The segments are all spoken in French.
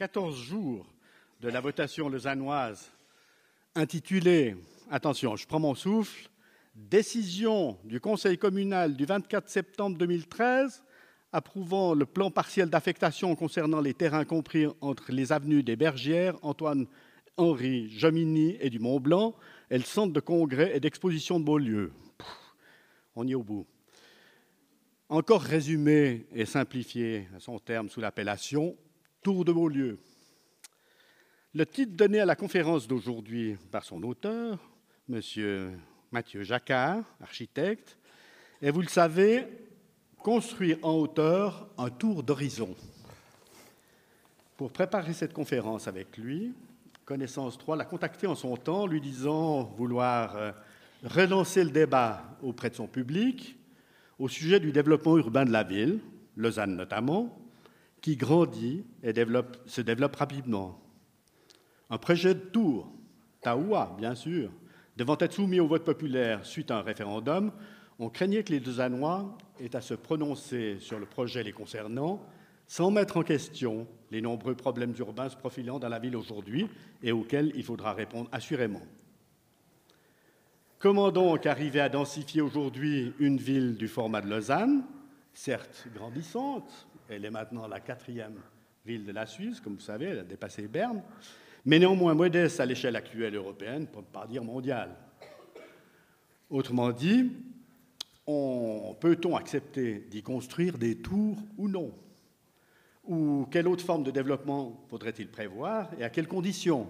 à 14 jours de la votation lausannoise intitulée, attention, je prends mon souffle, Décision du Conseil communal du 24 septembre 2013 approuvant le plan partiel d'affectation concernant les terrains compris entre les avenues des Bergères, Antoine Henri Jomini et du Mont Blanc et le centre de congrès et d'exposition de Beaulieu. On y est au bout. Encore résumé et simplifié à son terme sous l'appellation Tour de Beaulieu. Le titre donné à la conférence d'aujourd'hui par son auteur, M. Mathieu Jacquard, architecte, et vous le savez, construire en hauteur un tour d'horizon. Pour préparer cette conférence avec lui, Connaissance 3 l'a contacté en son temps, lui disant vouloir euh, relancer le débat auprès de son public au sujet du développement urbain de la ville, Lausanne notamment, qui grandit et se développe rapidement. Un projet de tour, Taoua bien sûr, devant être soumis au vote populaire suite à un référendum, on craignait que les deux aient à se prononcer sur le projet les concernant sans mettre en question les nombreux problèmes urbains se profilant dans la ville aujourd'hui et auxquels il faudra répondre assurément. Comment donc arriver à densifier aujourd'hui une ville du format de Lausanne, certes grandissante, elle est maintenant la quatrième ville de la Suisse, comme vous savez, elle a dépassé Berne, mais néanmoins modeste à l'échelle actuelle européenne, pour ne pas dire mondiale. Autrement dit, peut-on accepter d'y construire des tours ou non? Ou quelle autre forme de développement faudrait-il prévoir et à quelles conditions?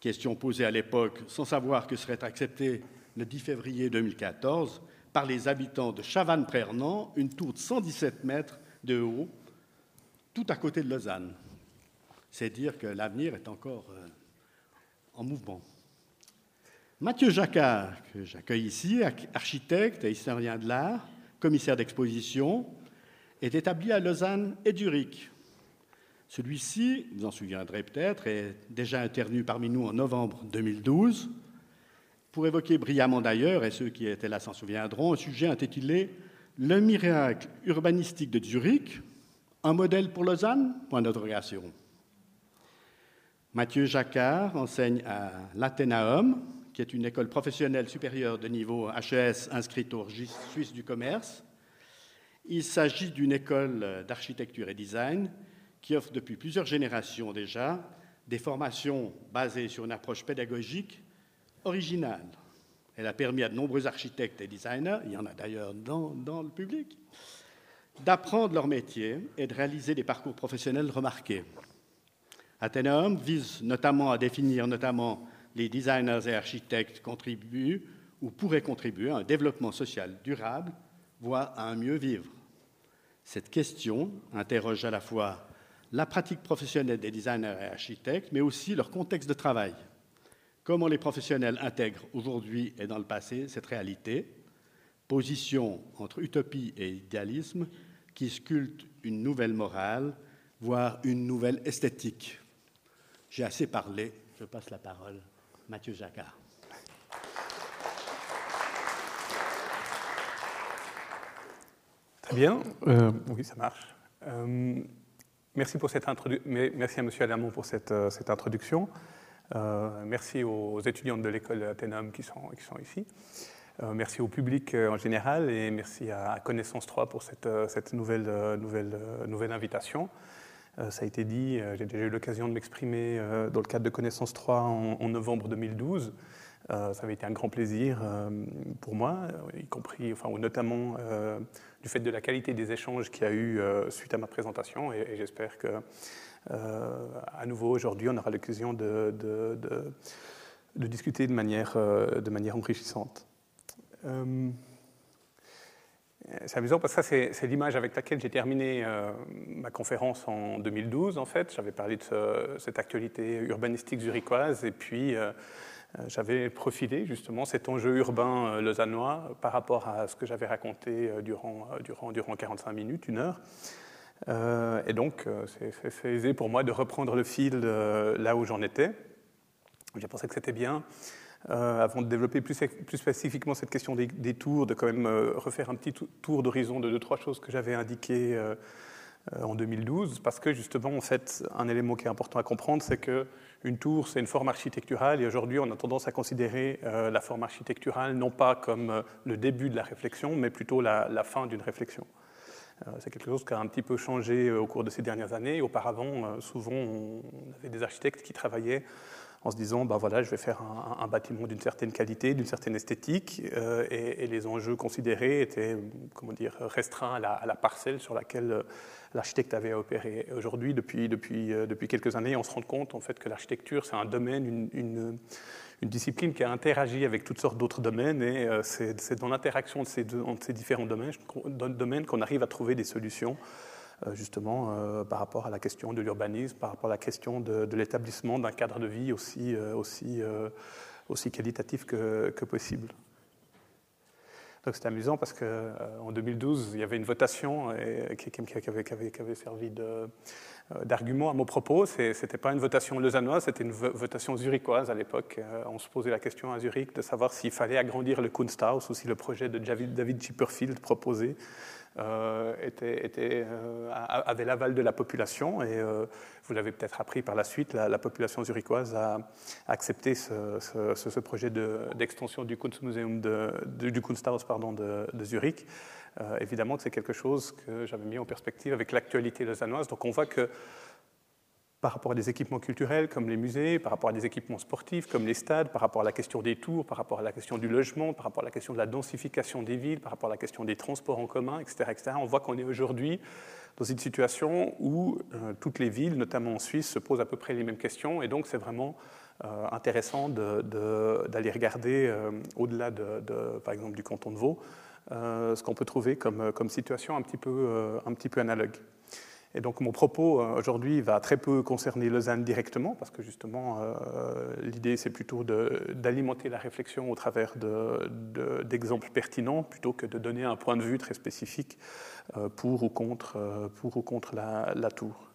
Question posée à l'époque sans savoir que serait acceptée le 10 février 2014 par les habitants de Chavannes-Prernant, une tour de 117 mètres de haut, tout à côté de Lausanne. C'est dire que l'avenir est encore euh, en mouvement. Mathieu Jacquard, que j'accueille ici, architecte et historien de l'art, commissaire d'exposition, est établi à Lausanne et Zurich. Celui-ci, vous en souviendrez peut-être, est déjà intervenu parmi nous en novembre 2012 pour évoquer brillamment d'ailleurs, et ceux qui étaient là s'en souviendront, un sujet intitulé Le miracle urbanistique de Zurich, un modèle pour Lausanne? Point d'interrogation. Mathieu Jacquard enseigne à l'Athénaum, qui est une école professionnelle supérieure de niveau HES inscrite au registre suisse du commerce, il s'agit d'une école d'architecture et design qui offre depuis plusieurs générations déjà des formations basées sur une approche pédagogique originale. Elle a permis à de nombreux architectes et designers, il y en a d'ailleurs dans, le public, d'apprendre leur métier et de réaliser des parcours professionnels remarqués. Athénéum vise notamment à définir notamment les designers et architectes contribuent ou pourraient contribuer à un développement social durable voire à un mieux vivre. Cette question interroge à la fois la pratique professionnelle des designers et architectes, mais aussi leur contexte de travail. Comment les professionnels intègrent aujourd'hui et dans le passé cette réalité, position entre utopie et idéalisme qui sculpte une nouvelle morale, voire une nouvelle esthétique. J'ai assez parlé, je passe la parole. Mathieu Jacquard. Bien, euh, oui, ça marche. Euh, merci, à M. Alamont pour cette, euh, cette introduction. Merci aux étudiantes de l'école Athénum qui sont, ici. merci au public en général et merci à Connaissance 3 pour cette, nouvelle, invitation. ça a été dit, j'ai déjà eu l'occasion de m'exprimer dans le cadre de Connaissance 3 en, novembre 2012. ça avait été un grand plaisir pour moi, y compris, enfin, notamment du fait de la qualité des échanges qu'il y a eu euh, suite à ma présentation et, j'espère que euh, à nouveau aujourd'hui on aura l'occasion de, discuter de manière, euh, enrichissante. c'est amusant parce que ça, c'est l'image avec laquelle j'ai terminé ma conférence en 2012, en fait. J'avais parlé de cette actualité urbanistique zurichoise et puis euh, j'avais profilé justement cet enjeu urbain euh, lausannois par rapport à ce que j'avais raconté euh, durant 45 minutes, une heure. Et donc, c'est aisé pour moi de reprendre le fil là où j'en étais. J'ai pensé que c'était bien, avant de développer plus, plus, spécifiquement cette question des, tours, de quand même refaire un petit tour d'horizon de deux, trois choses que j'avais indiquées en 2012, parce que justement, en fait, un élément qui est important à comprendre, c'est qu'une tour, c'est une forme architecturale, et aujourd'hui, on a tendance à considérer la forme architecturale non pas comme le début de la réflexion, mais plutôt la fin d'une réflexion. C'est quelque chose qui a un petit peu changé au cours de ces dernières années. Auparavant, souvent, on avait des architectes qui travaillaient en se disant, ben voilà, je vais faire un, bâtiment d'une certaine qualité, d'une certaine esthétique, euh, et, les enjeux considérés étaient, comment dire, restreints à la, parcelle sur laquelle euh, l'architecte avait opéré. Aujourd'hui, depuis, depuis, euh, depuis quelques années, on se rend compte en fait que l'architecture, c'est un domaine, une, une, discipline qui a interagi avec toutes sortes d'autres domaines, et c'est dans l'interaction de ces, entre ces différents domaines, qu'on arrive à trouver des solutions euh, justement euh, par rapport à la question de l'urbanisme, par rapport à la question de, l'établissement d'un cadre de vie aussi, euh, qualitatif que, possible. Donc c'est amusant parce qu'en 2012, il y avait une votation qui, avait, servi d'argument à mon propos. Ce n'était pas une votation lausannoise, c'était une votation zurichoise à l'époque. On se posait la question à Zurich de savoir s'il fallait agrandir le Kunsthaus ou si le projet de David Chipperfield proposé euh, euh, avait l'aval de la population et euh, vous l'avez peut-être appris par la suite, la, population zurichoise a accepté ce, projet d'extension du Kunsthaus pardon, de Zurich. Évidemment que c'est quelque chose que j'avais mis en perspective avec l'actualité lausannoise. Donc on voit que par rapport à des équipements culturels comme les musées, par rapport à des équipements sportifs comme les stades, par rapport à la question des tours, par rapport à la question du logement, par rapport à la question de la densification des villes, par rapport à la question des transports en commun, etc. etc. on voit qu'on est aujourd'hui dans une situation où euh, toutes les villes, notamment en Suisse, se posent à peu près les mêmes questions. Et donc c'est vraiment euh, intéressant d'aller regarder euh, au-delà, de, par exemple, du canton de Vaud, ce qu'on peut trouver comme, comme situation un petit peu, un petit peu analogue. Et donc mon propos euh, aujourd'hui va très peu concerner Lausanne directement, parce que justement euh, l'idée c'est plutôt d'alimenter la réflexion au travers d'exemples pertinents, plutôt que de donner un point de vue très spécifique euh, pour ou contre, pour ou contre la, la tour.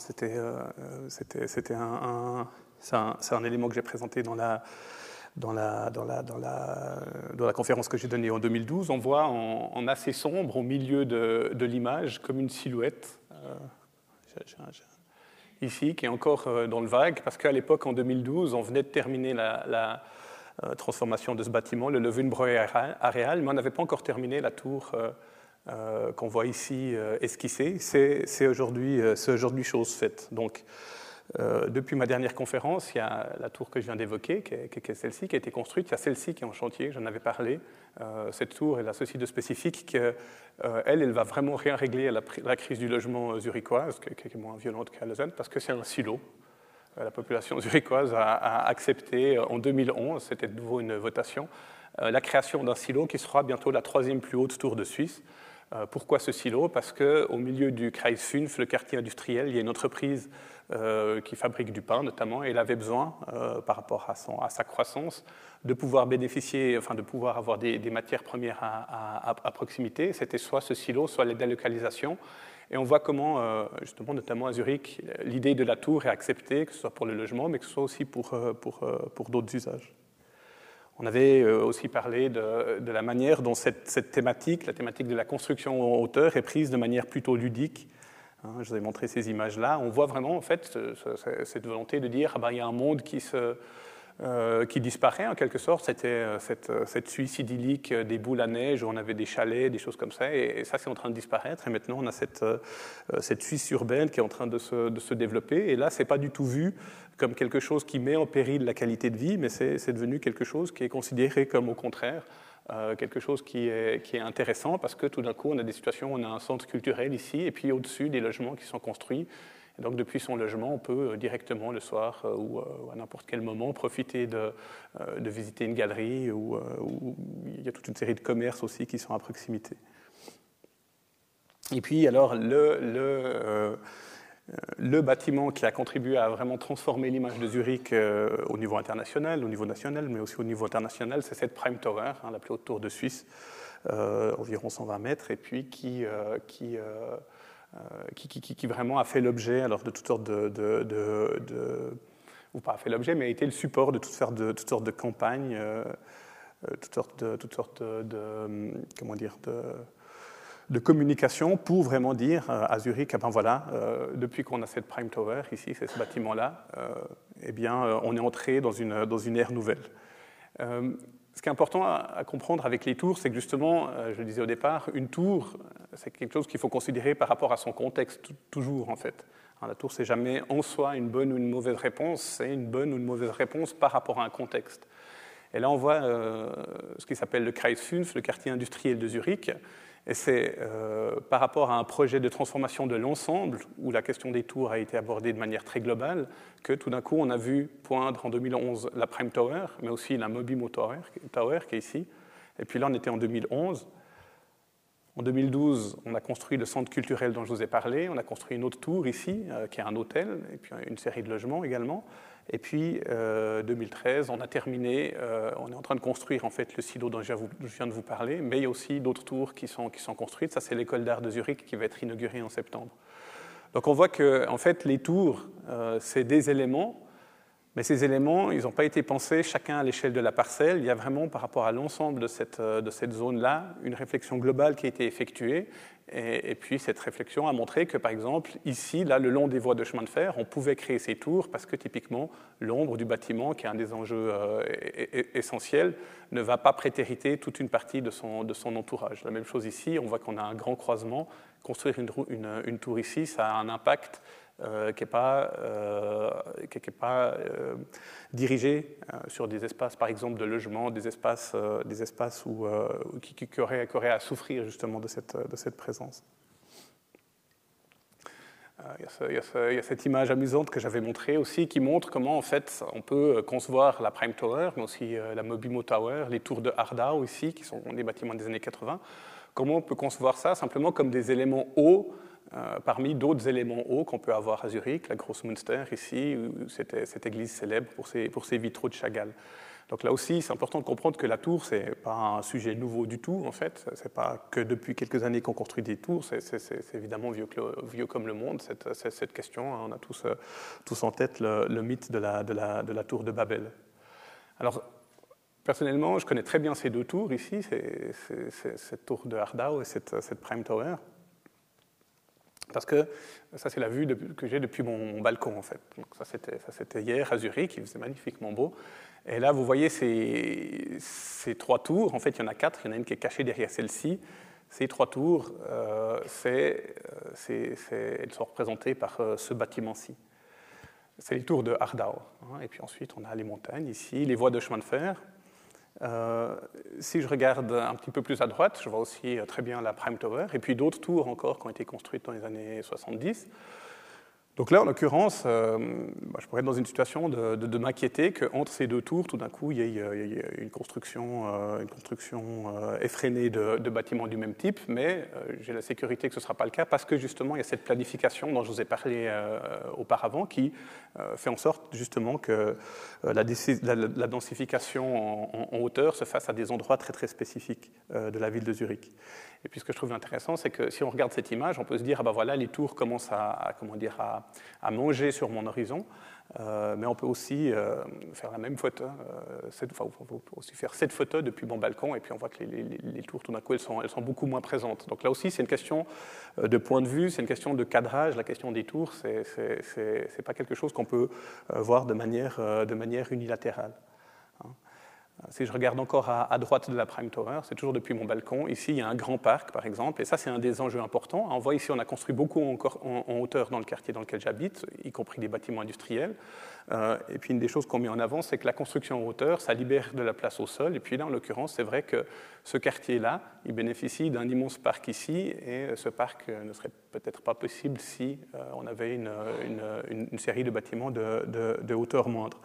C'était un, un, un, un, élément que j'ai présenté dans la, dans la, conférence que j'ai donnée en 2012, on voit en, assez sombre, au milieu de, l'image, comme une silhouette, euh, ici, qui est encore euh, dans le vague, parce qu'à l'époque, en 2012, on venait de terminer la, euh, transformation de ce bâtiment, le Leuvenbräu Areal, mais on n'avait pas encore terminé la tour qu'on voit ici esquissée. C'est aujourd'hui, aujourd'hui chose faite. Donc, euh, depuis ma dernière conférence, il y a la tour que je viens d'évoquer, qui est, celle-ci, qui a été construite. Il y a celle-ci qui est en chantier, j'en avais parlé. Euh, cette tour, elle a ceci de spécifique qu'elle, euh, elle, va vraiment rien régler à la, crise du logement zurichoise, qui, est moins violente qu'à Lausanne, parce que c'est un silo. la population zurichoise a, a, accepté en 2011, c'était de nouveau une votation, la création d'un silo qui sera bientôt la troisième plus haute tour de Suisse. pourquoi ce silo? Parce qu'au milieu du Kreis Fünf, le quartier industriel, il y a une entreprise euh, qui fabrique du pain notamment, et il avait besoin, euh, par rapport à, sa croissance, de pouvoir bénéficier, enfin de pouvoir avoir des, matières premières à, proximité. C'était soit ce silo, soit les délocalisations. Et on voit comment, euh, justement, notamment à Zurich, l'idée de la tour est acceptée, que ce soit pour le logement, mais que ce soit aussi pour, d'autres usages. On avait aussi parlé de, la manière dont cette, thématique, la thématique de la construction en hauteur, est prise de manière plutôt ludique je vous ai montré ces images-là. On voit vraiment en fait cette volonté de dire ah ben, il y a un monde qui, euh, qui disparaît en quelque sorte. C'était euh, cette, cette, Suisse idyllique des boules à neige où on avait des chalets, des choses comme ça. Et, ça, c'est en train de disparaître. Et maintenant, on a cette, euh, cette Suisse urbaine qui est en train de se, de se développer. Et là, c'est pas du tout vu comme quelque chose qui met en péril la qualité de vie, mais c'est devenu quelque chose qui est considéré comme au contraire euh, quelque chose qui est, qui est, intéressant parce que tout d'un coup, on a des situations on a un centre culturel ici et puis au-dessus des logements qui sont construits. Et donc, depuis son logement, on peut euh, directement le soir euh, ou, à n'importe quel moment profiter de, de, visiter une galerie ou il y a toute une série de commerces aussi qui sont à proximité. Et puis, alors, le, le bâtiment qui a contribué à vraiment transformer l'image de Zurich euh, au niveau international, au niveau national, mais aussi au niveau international, c'est cette Prime Tower, hein, la plus haute tour de Suisse, euh, environ 120 mètres, et puis qui, qui, qui, vraiment a fait l'objet alors de toutes sortes de, de, ou pas fait l'objet, mais a été le support de toutes sortes de, toutes de campagnes, toutes sortes de, toutes sortes de, comment dire, de de communication pour vraiment dire à Zurich, ah ben voilà, depuis qu'on a cette Prime Tower ici, c'est ce bâtiment-là, eh bien, on est entré dans une, dans une ère nouvelle. Ce qui est important à, comprendre avec les tours, c'est que justement, euh, je le disais au départ, une tour, c'est quelque chose qu'il faut considérer par rapport à son contexte, toujours en fait. la tour, c'est jamais en soi une bonne ou une mauvaise réponse, c'est une bonne ou une mauvaise réponse par rapport à un contexte. Et là, on voit euh, ce qui s'appelle le Kreis 5, le quartier industriel de Zurich, et c'est euh, par rapport à un projet de transformation de l'ensemble, où la question des tours a été abordée de manière très globale, que tout d'un coup on a vu poindre en 2011 la Prime Tower, mais aussi la Mobimo Tower, qui est ici. Et puis là on était en 2011. En 2012, on a construit le centre culturel dont je vous ai parlé, on a construit une autre tour ici, euh, qui est un hôtel, et puis une série de logements également. Et puis, 2013, euh, on a terminé, euh, on est en train de construire en fait le silo dont je viens de vous parler, mais il y a aussi d'autres tours qui sont, qui sont construites. Ça, c'est l'école d'art de Zurich qui va être inaugurée en septembre. Donc on voit que en fait, les tours, euh, c'est des éléments, mais ces éléments, ils n'ont pas été pensés chacun à l'échelle de la parcelle. Il y a vraiment, par rapport à l'ensemble de cette, de cette zone-là, une réflexion globale qui a été effectuée et, puis cette réflexion a montré que, par exemple, ici, là, le long des voies de chemin de fer, on pouvait créer ces tours parce que typiquement, l'ombre du bâtiment, qui est un des enjeux euh, essentiels, ne va pas prétériter toute une partie de son, de son entourage. La même chose ici, on voit qu'on a un grand croisement. Construire une, une tour ici, ça a un impact euh, qui n'est pas, euh, qui pas euh, dirigé sur des espaces, par exemple, de logement, des espaces, des espaces où, qui, qui, auraient, à souffrir justement de cette, de cette présence. Il y, a il y, a cette image amusante que j'avais montrée aussi qui montre comment en fait on peut concevoir la Prime Tower, mais aussi la Mobimo Tower, les tours de Hardau ici, qui sont des bâtiments des années 80. Comment on peut concevoir ça simplement comme des éléments hauts euh, parmi d'autres éléments hauts qu'on peut avoir à Zurich, la Grosse Münster ici, cette, cette église célèbre pour ses, vitraux de Chagall. Donc là aussi, c'est important de comprendre que la tour, ce n'est pas un sujet nouveau du tout, en fait. Ce n'est pas que depuis quelques années qu'on construit des tours, c'est évidemment vieux, comme le monde, cette, cette, question. On a tous, euh, tous en tête le, mythe de la, tour de Babel. Alors, personnellement, je connais très bien ces deux tours ici, cette tour de Hardau et cette, cette Prime Tower. Parce que ça, c'est la vue que j'ai depuis mon, balcon, en fait. Donc ça, c'était hier à Zurich, il faisait magnifiquement beau. Et là, vous voyez ces, ces, trois tours. En fait, il y en a quatre. Il y en a une qui est cachée derrière celle-ci. Ces trois tours, euh, euh elles sont représentées par euh, ce bâtiment-ci. C'est les tours de Hardau. Hein. Et puis ensuite, on a les montagnes ici, les voies de chemin de fer. Euh, si je regarde un petit peu plus à droite, je vois aussi euh, très bien la Prime Tower, et puis d'autres tours encore qui ont été construites dans les années 70. Donc là, en l'occurrence, euh, bah, je pourrais être dans une situation de, m'inquiéter qu'entre ces deux tours, tout d'un coup, il y ait, une construction, euh, une construction euh, effrénée de, bâtiments du même type, mais j'ai la sécurité que ce ne sera pas le cas parce que justement, il y a cette planification dont je vous ai parlé auparavant qui fait en sorte justement que la, densification en, en, hauteur se fasse à des endroits très très spécifiques de la ville de Zurich. Et puis ce que je trouve intéressant, c'est que si on regarde cette image, on peut se dire, ah ben voilà, les tours commencent à, comment dire, à, manger sur mon horizon. Euh, mais on peut aussi euh, faire la même photo, euh, enfin, on peut aussi faire cette photo depuis mon balcon, et puis on voit que les, tours, tout d'un coup, elles sont, elles sont, beaucoup moins présentes. Donc là aussi, c'est une question de point de vue, c'est une question de cadrage. La question des tours, c'est pas quelque chose qu'on peut voir de manière, de manière unilatérale. Si je regarde encore à, droite de la Prime Tower, c'est toujours depuis mon balcon. Ici, il y a un grand parc, par exemple, et ça, c'est un des enjeux importants. On voit ici, on a construit beaucoup en, hauteur dans le quartier dans lequel j'habite, y compris des bâtiments industriels. Euh, et puis, une des choses qu'on met en avant, c'est que la construction en hauteur, ça libère de la place au sol. Et puis là, en l'occurrence, c'est vrai que ce quartier-là, il bénéficie d'un immense parc ici, et ce parc ne serait peut-être pas possible si euh, on avait une, série de bâtiments de hauteur moindre.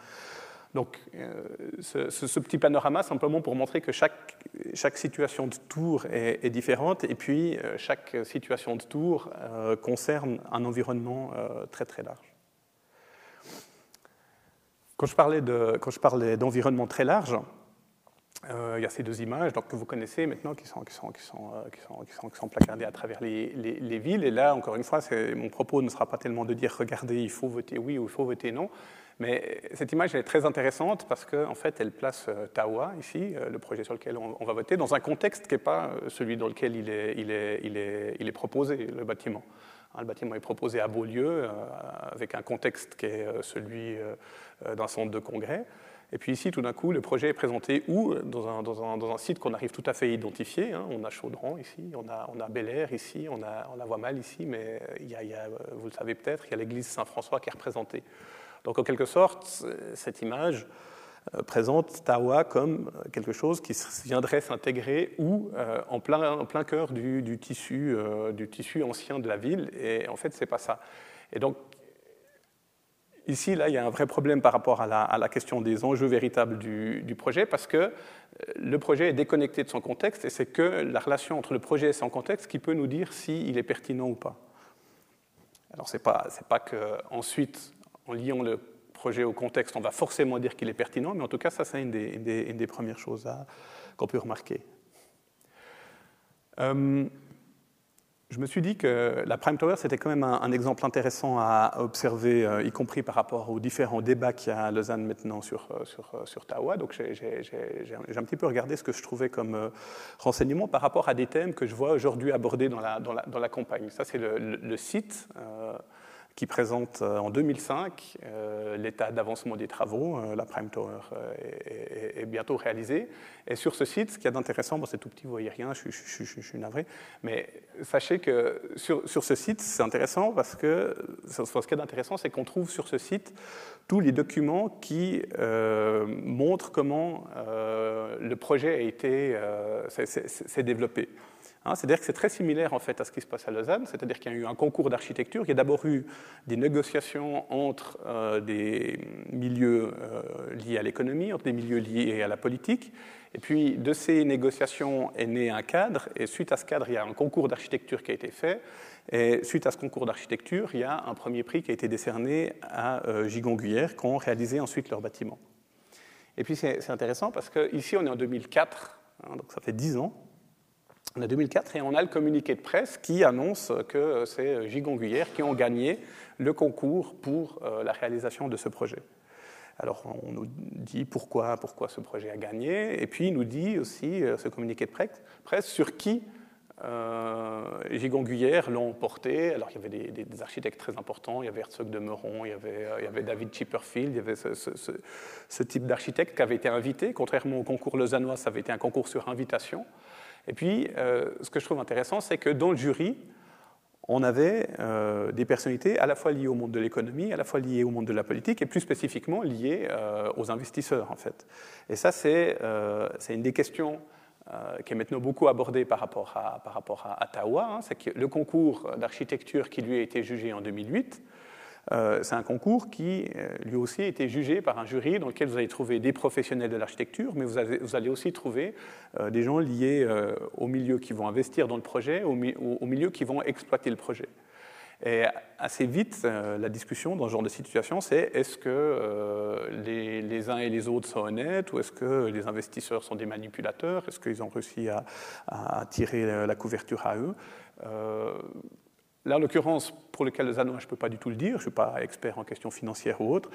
Donc, euh, ce, petit panorama, simplement pour montrer que chaque, situation de tour est, différente, et puis euh, chaque situation de tour euh, concerne un environnement très très large. Quand je parlais d'environnement très large, il y a ces deux images donc, que vous connaissez maintenant qui sont, qui sont, qui sont, qui sont, qui sont, placardées à travers les, les, villes. Et là, encore une fois, mon propos ne sera pas tellement de dire regardez, il faut voter oui ou il faut voter non. Mais cette image est très intéressante parce qu'en en fait, elle place euh, Tawa, ici, le projet sur lequel on, va voter, dans un contexte qui n'est pas celui dans lequel il est, proposé, le bâtiment. Hein, le bâtiment est proposé à Beaulieu, avec un contexte qui est celui d'un centre de congrès. Et puis ici, tout d'un coup, le projet est présenté où? Dans un, site qu'on arrive tout à fait à identifier. Hein. On a Chaudron ici, on a, on Bel Air ici, on, la voit mal ici, mais vous le savez peut-être, il y a l'église Saint-François qui est représentée. Donc en quelque sorte, cette image euh, présente Tawa comme quelque chose qui viendrait s'intégrer ou euh, en, plein, cœur du, tissu, euh, ancien de la ville. Et en fait, c'est pas ça. Et donc, Ici, là, il y a un vrai problème par rapport à la, question des enjeux véritables du, projet, parce que euh, le projet est déconnecté de son contexte, et c'est que la relation entre le projet et son contexte qui peut nous dire s'il est pertinent ou pas. Alors, ce n'est pas, pas qu'ensuite, en liant le projet au contexte, on va forcément dire qu'il est pertinent, mais en tout cas, ça, c'est une, des, premières choses qu'on peut remarquer. Euh, je me suis dit que la Prime Tower, c'était quand même un, exemple intéressant à observer, euh, y compris par rapport aux différents débats qu'il y a à Lausanne maintenant sur, euh, sur, euh, sur Tawa. Donc j'ai un petit peu regardé ce que je trouvais comme renseignement par rapport à des thèmes que je vois aujourd'hui abordés dans la, dans la, dans la campagne. Ça, c'est le, site qui présente euh, en 2005 euh, l'état d'avancement des travaux. Euh, la Prime Tower est, bientôt réalisée. Et sur ce site, ce qu'il y a d'intéressant, bon, c'est tout petit, vous voyez rien, je, suis navré, mais sachez que sur, sur ce site, c'est intéressant parce que ce qu'il y a d'intéressant, c'est qu'on trouve sur ce site tous les documents qui montrent comment le projet a été s'est développé. Hein, c'est-à-dire que c'est très similaire en fait à ce qui se passe à Lausanne, c'est-à-dire qu'il y a eu un concours d'architecture, il y a d'abord eu des négociations entre euh, des milieux euh, liés à l'économie, entre des milieux liés à la politique, et puis de ces négociations est né un cadre, et suite à ce cadre, il y a un concours d'architecture qui a été fait, et suite à ce concours d'architecture, il y a un premier prix qui a été décerné à euh, Gigon Guyère, qui ont réalisé ensuite leur bâtiment. Et puis c'est intéressant parce qu'ici on est en 2004, hein, donc ça fait 10 ans, on a 2004 et on a le communiqué de presse qui annonce que c'est Gigon Guyère qui ont gagné le concours pour euh, la réalisation de ce projet. Alors on nous dit pourquoi, pourquoi ce projet a gagné, et puis il nous dit aussi euh, ce communiqué de presse sur qui euh, Gigon Guyère l'ont porté. Alors il y avait des, architectes très importants, il y avait Herzog de Meuron, il y avait, il y avait David Chipperfield, il y avait ce, ce type d'architecte qui avait été invité. Contrairement au concours lausannois, ça avait été un concours sur invitation. Et puis, euh, ce que je trouve intéressant, c'est que dans le jury, on avait euh, des personnalités à la fois liées au monde de l'économie, à la fois liées au monde de la politique, et plus spécifiquement liées euh, aux investisseurs, en fait. Et ça, c'est une des questions qui est maintenant beaucoup abordée par rapport à, par. Hein. c'est que le concours d'architecture qui lui a été jugé en 2008, euh, c'est un concours qui, euh, lui aussi, a été jugé par un jury dans lequel vous allez trouver des professionnels de l'architecture, mais vous, allez aussi trouver euh, des gens liés au milieu qui vont investir dans le projet, au, milieu qui vont exploiter le projet. Et assez vite, la discussion dans ce genre de situation, c'est est-ce que les, uns et les autres sont honnêtes ou est-ce que les investisseurs sont des manipulateurs? Est-ce qu'ils ont réussi à, tirer la couverture à eux? Là, en l'occurrence, pour le cas de Zanois, je ne peux pas du tout le dire, je ne suis pas expert en questions financières ou autres,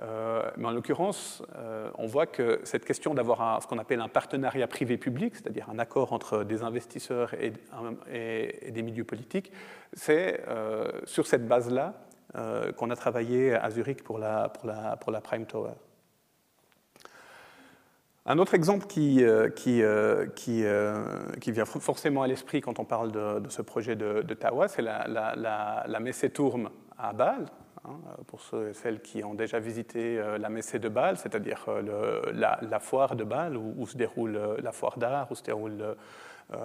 euh, mais en l'occurrence, euh, on voit que cette question d'avoir ce qu'on appelle un partenariat privé-public, c'est-à-dire un accord entre des investisseurs et, des milieux politiques, c'est euh, sur cette base-là qu'on a travaillé à Zurich pour la, pour pour la Prime Tower. Un autre exemple qui, euh, qui, euh, euh, qui vient forcément à l'esprit quand on parle de, ce projet de, Tawa, c'est la, la, la, à Bâle. Hein, pour celles qui ont déjà visité la Messe de Bâle, c'est-à-dire la, foire de Bâle où, se déroule la foire d'art, où se déroule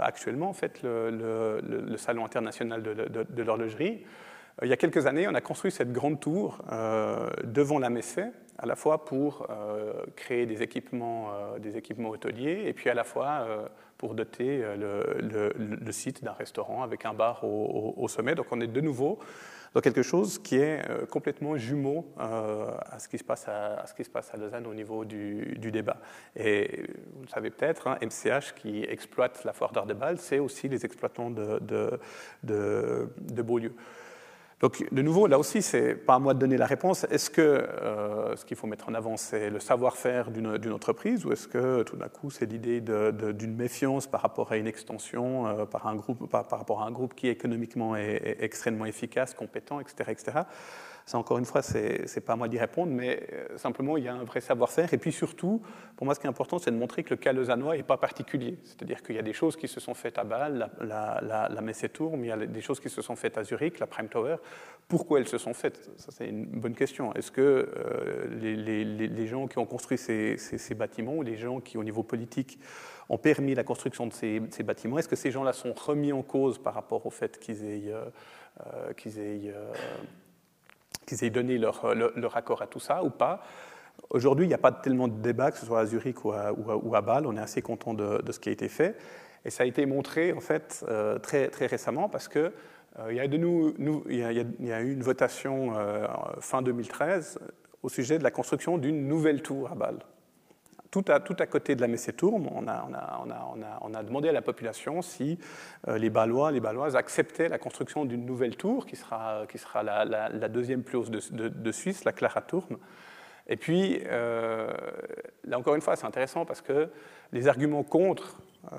actuellement en fait, le, salon international de, l'horlogerie. Il y a quelques années, on a construit cette grande tour devant la Messe à la fois pour créer des équipements, des équipements hôteliers et puis à la fois pour doter le, site d'un restaurant avec un bar au, sommet. Donc on est de nouveau dans quelque chose qui est euh, complètement jumeau euh, à, ce qui se passe à, à Lausanne au niveau du, débat. Et vous le savez peut-être, MCH hein, qui exploite la foire d'art de Bâle, c'est aussi les exploitants de, de, de Beaulieu. Donc, de nouveau, là aussi, c'est pas à moi de donner la réponse. Est-ce que euh, ce qu'il faut mettre en avant, c'est le savoir-faire d'une entreprise, ou est-ce que tout d'un coup, c'est l'idée d'une méfiance par rapport à une extension, euh, par, un groupe, par, rapport à un groupe qui économiquement est, extrêmement efficace, compétent, etc., etc. Ça, encore une fois, c'est n'est pas à moi d'y répondre, mais euh, simplement, il y a un vrai savoir-faire. Et puis surtout, pour moi, ce qui est important, c'est de montrer que le cas lausannois n'est pas particulier. C'est-à-dire qu'il y a des choses qui se sont faites à Bâle, la, la, la, mais il y a des choses qui se sont faites à Zurich, la Prime Tower. Pourquoi elles se sont faites? Ça, c'est une bonne question. Est-ce que euh, les, gens qui ont construit ces, bâtiments, ou les gens qui, au niveau politique, ont permis la construction de ces, ces bâtiments, est-ce que ces gens-là sont remis en cause par rapport au fait qu'ils aient, euh, qu'ils aient qu'ils aient donné leur, leur, accord à tout ça ou pas. Aujourd'hui, il n'y a pas tellement de débat, que ce soit à Zurich ou à, Bâle. On est assez content de, ce qui a été fait. Et ça a été montré en fait euh, très, très récemment parce que euh, y a, eu une votation euh, fin 2013 au sujet de la construction d'une nouvelle tour à Bâle tout à, tout à côté de la Messe-Tourme, on a, on, a, on, a, on a, demandé à la population si euh, les Balois, les Baloises acceptaient la construction d'une nouvelle tour qui sera, qui sera la, deuxième plus haute de, de, Suisse, la Clara-Tourme. Et puis, euh, là encore une fois, c'est intéressant parce que les arguments contre euh,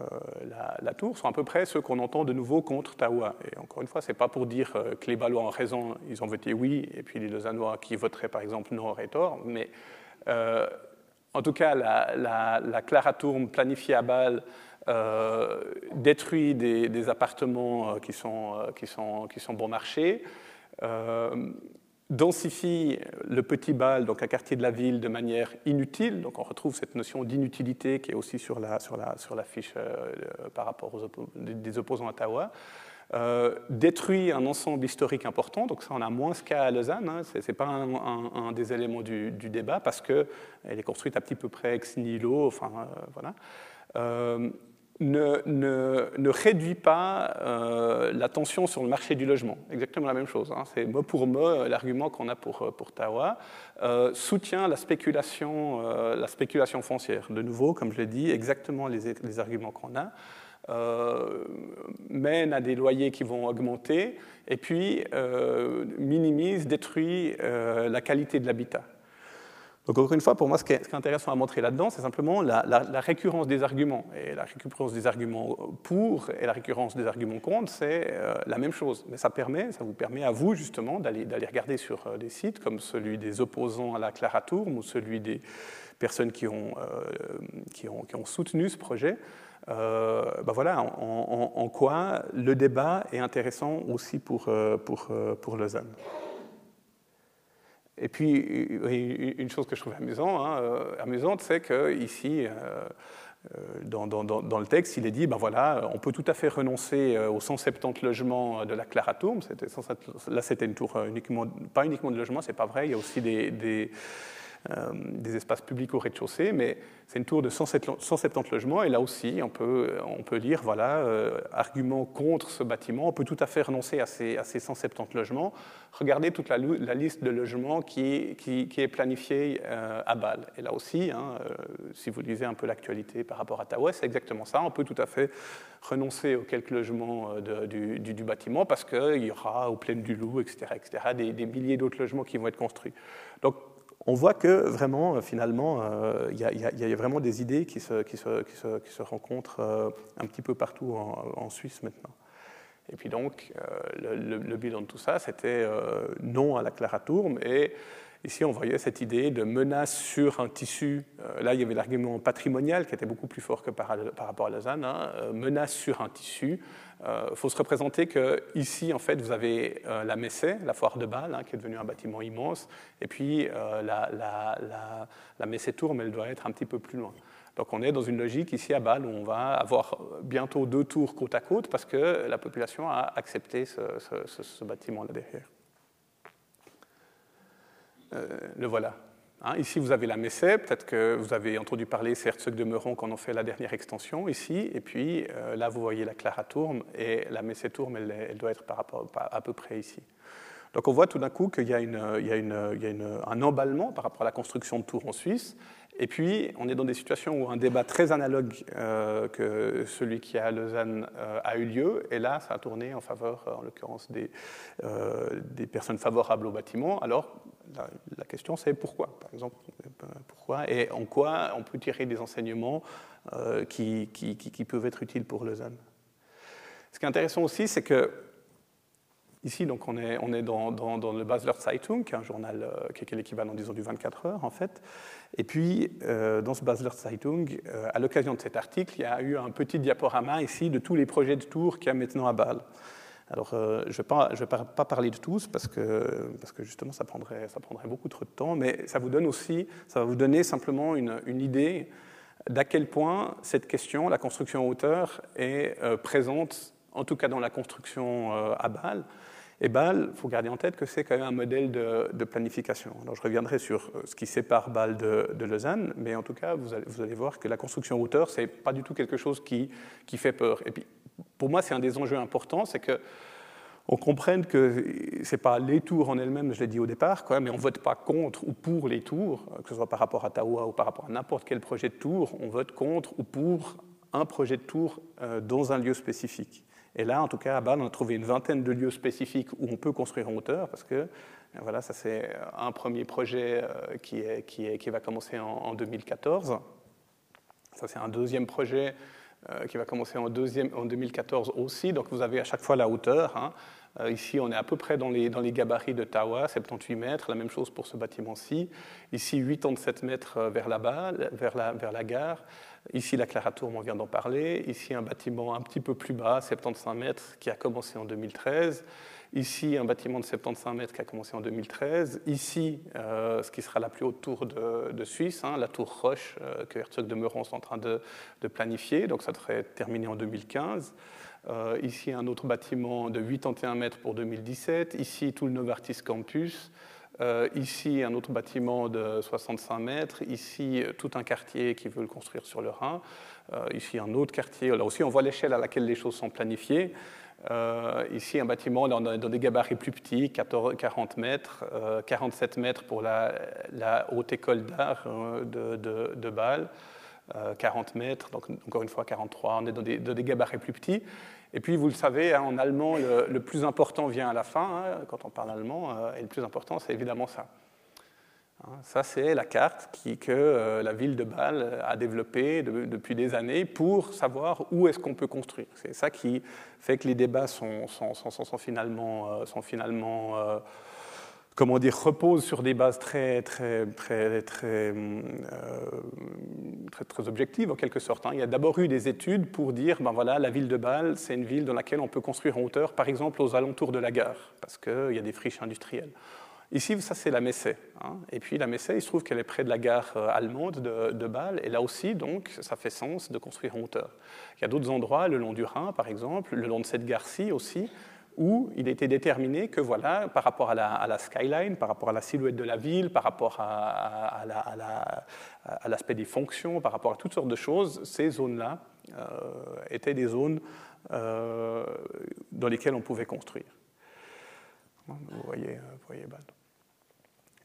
la, tour sont à peu près ceux qu'on entend de nouveau contre Tawa. Et encore une fois, ce n'est pas pour dire que les Balois ont raison, ils ont voté oui, et puis les Lausannois qui voteraient par exemple non auraient tort, mais en tout cas, la, la, la Claratourme planifiée à Bâle euh, détruit des, appartements euh, qui, sont, euh, qui, sont, qui sont bon marché, densifie le petit Bâle, donc un quartier de la ville, de manière inutile. Donc on retrouve cette notion d'inutilité qui est aussi sur la, sur la, sur fiche par rapport aux des opposants à Ottawa. Euh, détruit un ensemble historique important, donc ça on a moins ce cas à Lausanne, hein. ce n'est pas un, des éléments du, débat parce qu'elle est construite à petit peu près ex nihilo, enfin euh, voilà. Euh, ne, ne, ne, réduit pas la tension sur le marché du logement. Exactement la même chose. Hein. C'est mot pour mot l'argument qu'on a pour, pour Tawa. soutient la spéculation, la spéculation foncière. De nouveau, comme je l'ai dit, exactement les, les arguments qu'on a. Euh, mène à des loyers qui vont augmenter et puis euh, minimise, détruit euh, la qualité de l'habitat. Donc encore une fois, pour moi, ce qui est, intéressant à montrer là-dedans, c'est simplement la, récurrence des arguments. Et la récurrence des arguments pour et la récurrence des arguments contre, c'est la même chose. Mais ça, permet, ça vous permet à vous, justement, d'aller regarder sur des sites comme celui des opposants à la Claratourme ou celui des personnes qui ont, qui ont, qui ont soutenu ce projet, ben voilà, en, quoi le débat est intéressant aussi pour, euh, pour, euh, pour Lausanne. Et puis, une chose que je trouve amusant, hein, amusante, c'est qu'ici, dans, dans, dans, le texte, il est dit, ben voilà, on peut tout à fait renoncer aux 170 logements de la Claratourme. Là, c'était une tour pas uniquement de logements, c'est pas vrai, il y a aussi des, euh, des espaces publics au rez-de-chaussée, mais c'est une tour de 170 logements, et là aussi, on peut, on peut lire, voilà, euh, argument contre ce bâtiment, on peut tout à fait renoncer à ces, à ces 170 logements. Regardez toute la, liste de logements qui, qui, est planifiée euh, à Bâle. Et là aussi, hein, si vous lisez un peu l'actualité par rapport à Taouès, c'est exactement ça, on peut tout à fait renoncer aux quelques logements du, bâtiment parce qu'il y aura au plein du Loup, etc., etc., des, des milliers d'autres logements qui vont être construits. Donc, on voit que vraiment, euh, finalement, euh, il y, a vraiment des idées qui se, rencontrent euh, un petit peu partout en, Suisse maintenant. Et puis donc, le, bilan de tout ça, c'était non à la Claratourme. Et ici, on voyait cette idée de menace sur un tissu. là, il y avait l'argument patrimonial qui était beaucoup plus fort que par, par rapport à Lausanne. Hein, menace sur un tissu il euh, faut se représenter qu'ici, en fait, vous avez euh, la Messée, la foire de Bâle, hein, qui est devenue un bâtiment immense, et puis euh, la, la, Messée Tour, mais elle doit être un petit peu plus loin. Donc on est dans une logique ici à Bâle où on va avoir bientôt deux tours côte à côte parce que la population a accepté ce, ce, bâtiment là derrière. le voilà. Hein, ici, vous avez la Messée. Peut-être que vous avez entendu parler, c'est Herzog de Meuron quand on fait la dernière extension ici. Et puis là, vous voyez la Clara Tourme et la Messée Tourme, elle, doit être à peu près ici. Donc on voit tout d'un coup qu'il y a, un emballement par rapport à la construction de tours en Suisse. Et puis, on est dans des situations où un débat très analogue euh, que celui qui a à Lausanne euh, a eu lieu. Et là, ça a tourné en faveur, en l'occurrence, des, euh, des, personnes favorables au bâtiment. Alors, la, question, c'est pourquoi, par exemple. Pourquoi et en quoi on peut tirer des enseignements qui, qui, qui, peuvent être utiles pour Lausanne? Ce qui est intéressant aussi, c'est que Ici, donc, on est, dans, le Basler Zeitung, qui est un journal euh, qui est l'équivalent, disons, du 24 heures, en fait. Et puis, euh, dans ce Basler Zeitung, euh, à l'occasion de cet article, il y a eu un petit diaporama ici de tous les projets de tour qu'il y a maintenant à Bâle. Alors, je ne vais, pas, parler de tous parce que, justement, ça prendrait, beaucoup trop de temps, mais ça vous donne aussi, ça va vous donner simplement une idée d'à quel point cette question, la construction en hauteur, est présente, en tout cas dans la construction à Bâle, et Bâle, il faut garder en tête que c'est quand même un modèle de, planification. Alors je reviendrai sur euh, ce qui sépare Bâle de, Lausanne, mais en tout cas, vous allez, voir que la construction hauteur, ce n'est pas du tout quelque chose qui, qui, fait peur. Et puis, pour moi, c'est un des enjeux importants, c'est que on comprenne que ce n'est pas les tours en elles-mêmes, je l'ai dit au départ, mais on ne vote pas contre ou pour les tours, que ce soit par rapport à Taoua ou par rapport à n'importe quel projet de tour, on vote contre ou pour un projet de tour euh, dans un lieu spécifique. Et là, en tout cas, à Bâle, on a trouvé une vingtaine de lieux spécifiques où on peut construire en hauteur, parce que euh, voilà, ça c'est un premier projet euh, qui, va commencer en, 2014. Ça c'est un deuxième projet euh, qui va commencer en, deuxième, en 2014 aussi. Donc vous avez à chaque fois la hauteur. Hein. Ici, on est à peu près dans les, gabarits de Tawa, 78 mètres, la même chose pour ce bâtiment-ci. Ici, 87 mètres vers là-bas, vers la gare. Ici, la Claratourme, on vient d'en parler. Ici, un bâtiment un petit peu plus bas, 75 mètres, qui a commencé en 2013. Ici, un bâtiment de 75 mètres qui a commencé en 2013. Ici, euh, ce qui sera la plus haute tour de, Suisse, hein, la tour Roche, euh, que Herzog de Meuron est en train de, planifier. Donc, ça être terminé en 2015. Euh, ici, un autre bâtiment de 81 mètres pour 2017. Ici, tout le Novartis Campus. Euh, ici, un autre bâtiment de 65 mètres. Ici, tout un quartier qui veut le construire sur le Rhin. Euh, ici, un autre quartier. Là aussi, on voit l'échelle à laquelle les choses sont planifiées. Euh, ici, un bâtiment dans, dans, des gabarits plus petits, 40 mètres, 47 mètres pour la, haute école d'art de, de, Bâle, 40 mètres, donc encore une fois 43. On est dans des, dans des gabarits plus petits. Et puis, vous le savez, hein, en allemand, le, plus important vient à la fin, hein, quand on parle allemand, euh, et le plus important, c'est évidemment ça. Hein, ça, c'est la carte que euh, la ville de Bâle a développée depuis des années pour savoir où est-ce qu'on peut construire. C'est ça qui fait que les débats sont finalement euh, comment dire, repose sur des bases très, très, très, très, euh, très, très objectives, en quelque sorte. Hein. Il y a d'abord eu des études pour dire, ben voilà, la ville de Bâle, c'est une ville dans laquelle on peut construire en hauteur, par exemple aux alentours de la gare, parce qu'il y a des friches industrielles. Ici, ça c'est la Messée. Hein. Et puis la Messée, il se trouve qu'elle est près de la gare euh, allemande de, de, Bâle, et là aussi, donc, ça fait sens de construire en hauteur. Il y a d'autres endroits, le long du Rhin, par exemple, le long de cette gare-ci aussi, où il été déterminé que voilà, par rapport à la, skyline, par rapport à la silhouette de la ville, par rapport à, l'aspect des fonctions, par rapport à toutes sortes de choses, ces zones-là euh, étaient des zones euh, dans lesquelles on pouvait construire. Vous voyez, vous voyez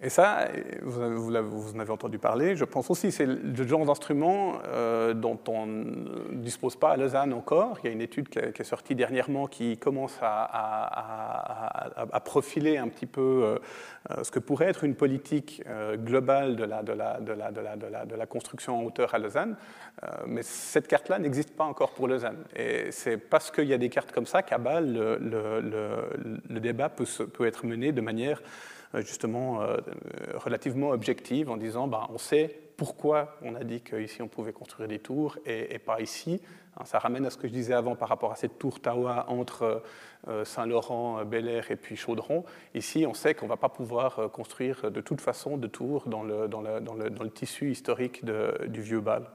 et ça, vous, en avez entendu parler, je pense aussi, c'est le genre d'instrument euh, dont on ne dispose pas à Lausanne encore. Il y a une étude qui, est sortie dernièrement qui commence à, profiler un petit peu euh, ce que pourrait être une politique euh, globale de la, construction en hauteur à Lausanne. mais cette carte-là n'existe pas encore pour Lausanne. Et c'est parce qu'il y a des cartes comme ça qu'à Bâle, le, débat peut, être mené de manière euh, justement euh, relativement objective en disant ben, on sait pourquoi on a dit qu'ici on pouvait construire des tours et, pas ici. Hein, ça ramène à ce que je disais avant par rapport à cette tour Tawa entre euh, Saint-Laurent, Bel Air et puis Chaudron. Ici, on sait qu'on ne va pas pouvoir construire de toute façon de tours dans le, tissu historique du vieux Bâle.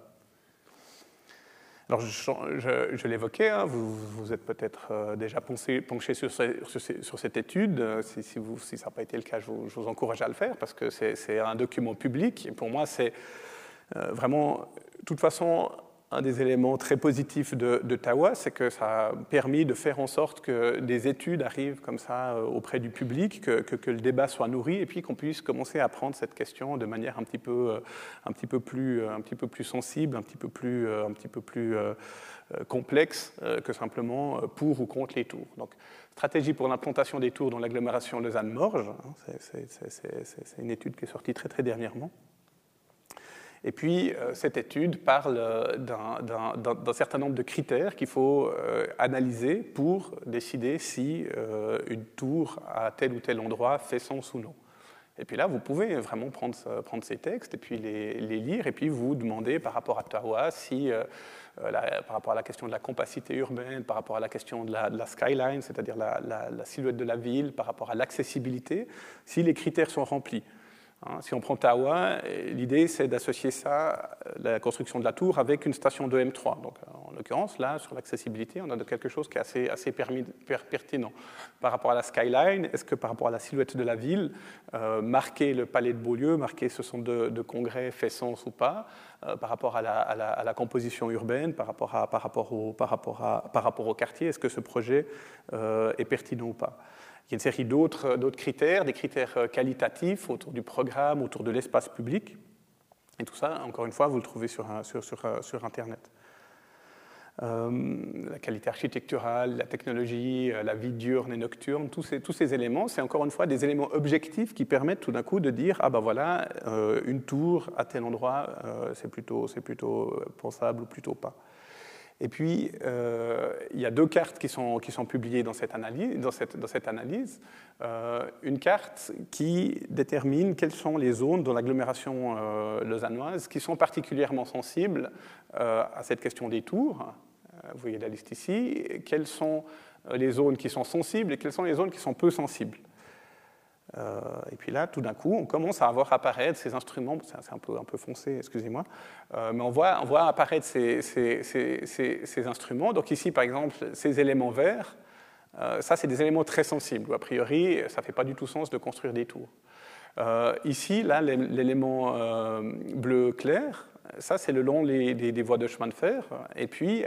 Alors, je, l'évoquais, hein, vous, vous, êtes peut-être euh, déjà penché, sur, cette étude. Euh, si, si, vous, si ça n'a pas été le cas, je vous, vous, encourage à le faire parce que c'est un document public. Et pour moi, c'est euh, vraiment, de toute façon, un des éléments très positifs de, Tawa, c'est que ça a permis de faire en sorte que des études arrivent comme ça euh, auprès du public, que, que, le débat soit nourri, et puis qu'on puisse commencer à prendre cette question de manière un petit peu, euh, un petit peu, plus, un petit peu plus sensible, un petit peu plus, un petit peu plus complexe que simplement pour ou contre les tours. Donc, stratégie pour l'implantation des tours dans l'agglomération Lausanne-Morges, hein, c'est une étude qui est sortie très très dernièrement. Et puis, euh, cette étude parle euh, d'un certain nombre de critères qu'il faut euh, analyser pour décider si une tour à tel ou tel endroit fait sens ou non. Et puis là, vous pouvez vraiment prendre, prendre ces textes et puis les, lire et puis vous demander par rapport à Tawa si, par rapport à la question de la compacité urbaine, par rapport à la question de la, skyline, c'est-à-dire la, silhouette de la ville, par rapport à l'accessibilité, si les critères sont remplis. Hein, si on prend Tawa, l'idée c'est d'associer ça, euh, la construction de la tour, avec une station de M3. Donc, euh, en l'occurrence, là, sur l'accessibilité, on a quelque chose qui est assez, assez pertinent. Par rapport à la skyline, est-ce que par rapport à la silhouette de la ville, euh, marquer le palais de Beaulieu, marquer ce centre de, congrès fait sens ou pas par rapport à la, composition urbaine, par rapport, à, par, rapport au, par, rapport à, par rapport au quartier, est-ce que ce projet est pertinent ou pas? Il y a une série d'autres critères, des critères euh, qualitatifs autour du programme, autour de l'espace public. Et tout ça, encore une fois, vous le trouvez sur, euh, Internet. Euh, la qualité architecturale, la technologie, la vie diurne et nocturne, tous ces, éléments, c'est encore une fois des éléments objectifs qui permettent tout d'un coup de dire ah ben voilà, une tour à tel endroit, c'est plutôt pensable ou plutôt pas. Et puis, euh, il y a deux cartes qui sont, publiées dans cette analyse. Dans cette analyse. Euh, une carte qui détermine quelles sont les zones dans l'agglomération euh, lausannoise qui sont particulièrement sensibles à cette question des tours. vous voyez la liste ici. Quelles sont les zones qui sont sensibles et quelles sont les zones qui sont peu sensibles? Euh, et puis là, tout d'un coup, on commence à voir apparaître ces instruments, c'est un peu, foncé, excusez-moi, euh, mais on voit, apparaître ces, instruments. Donc ici, par exemple, ces éléments verts, euh, ça, c'est des éléments très sensibles. A priori, ça ne fait pas du tout sens de construire des tours. ici, là, l'élément bleu clair, ça, c'est le long des, voies de chemin de fer. Et puis,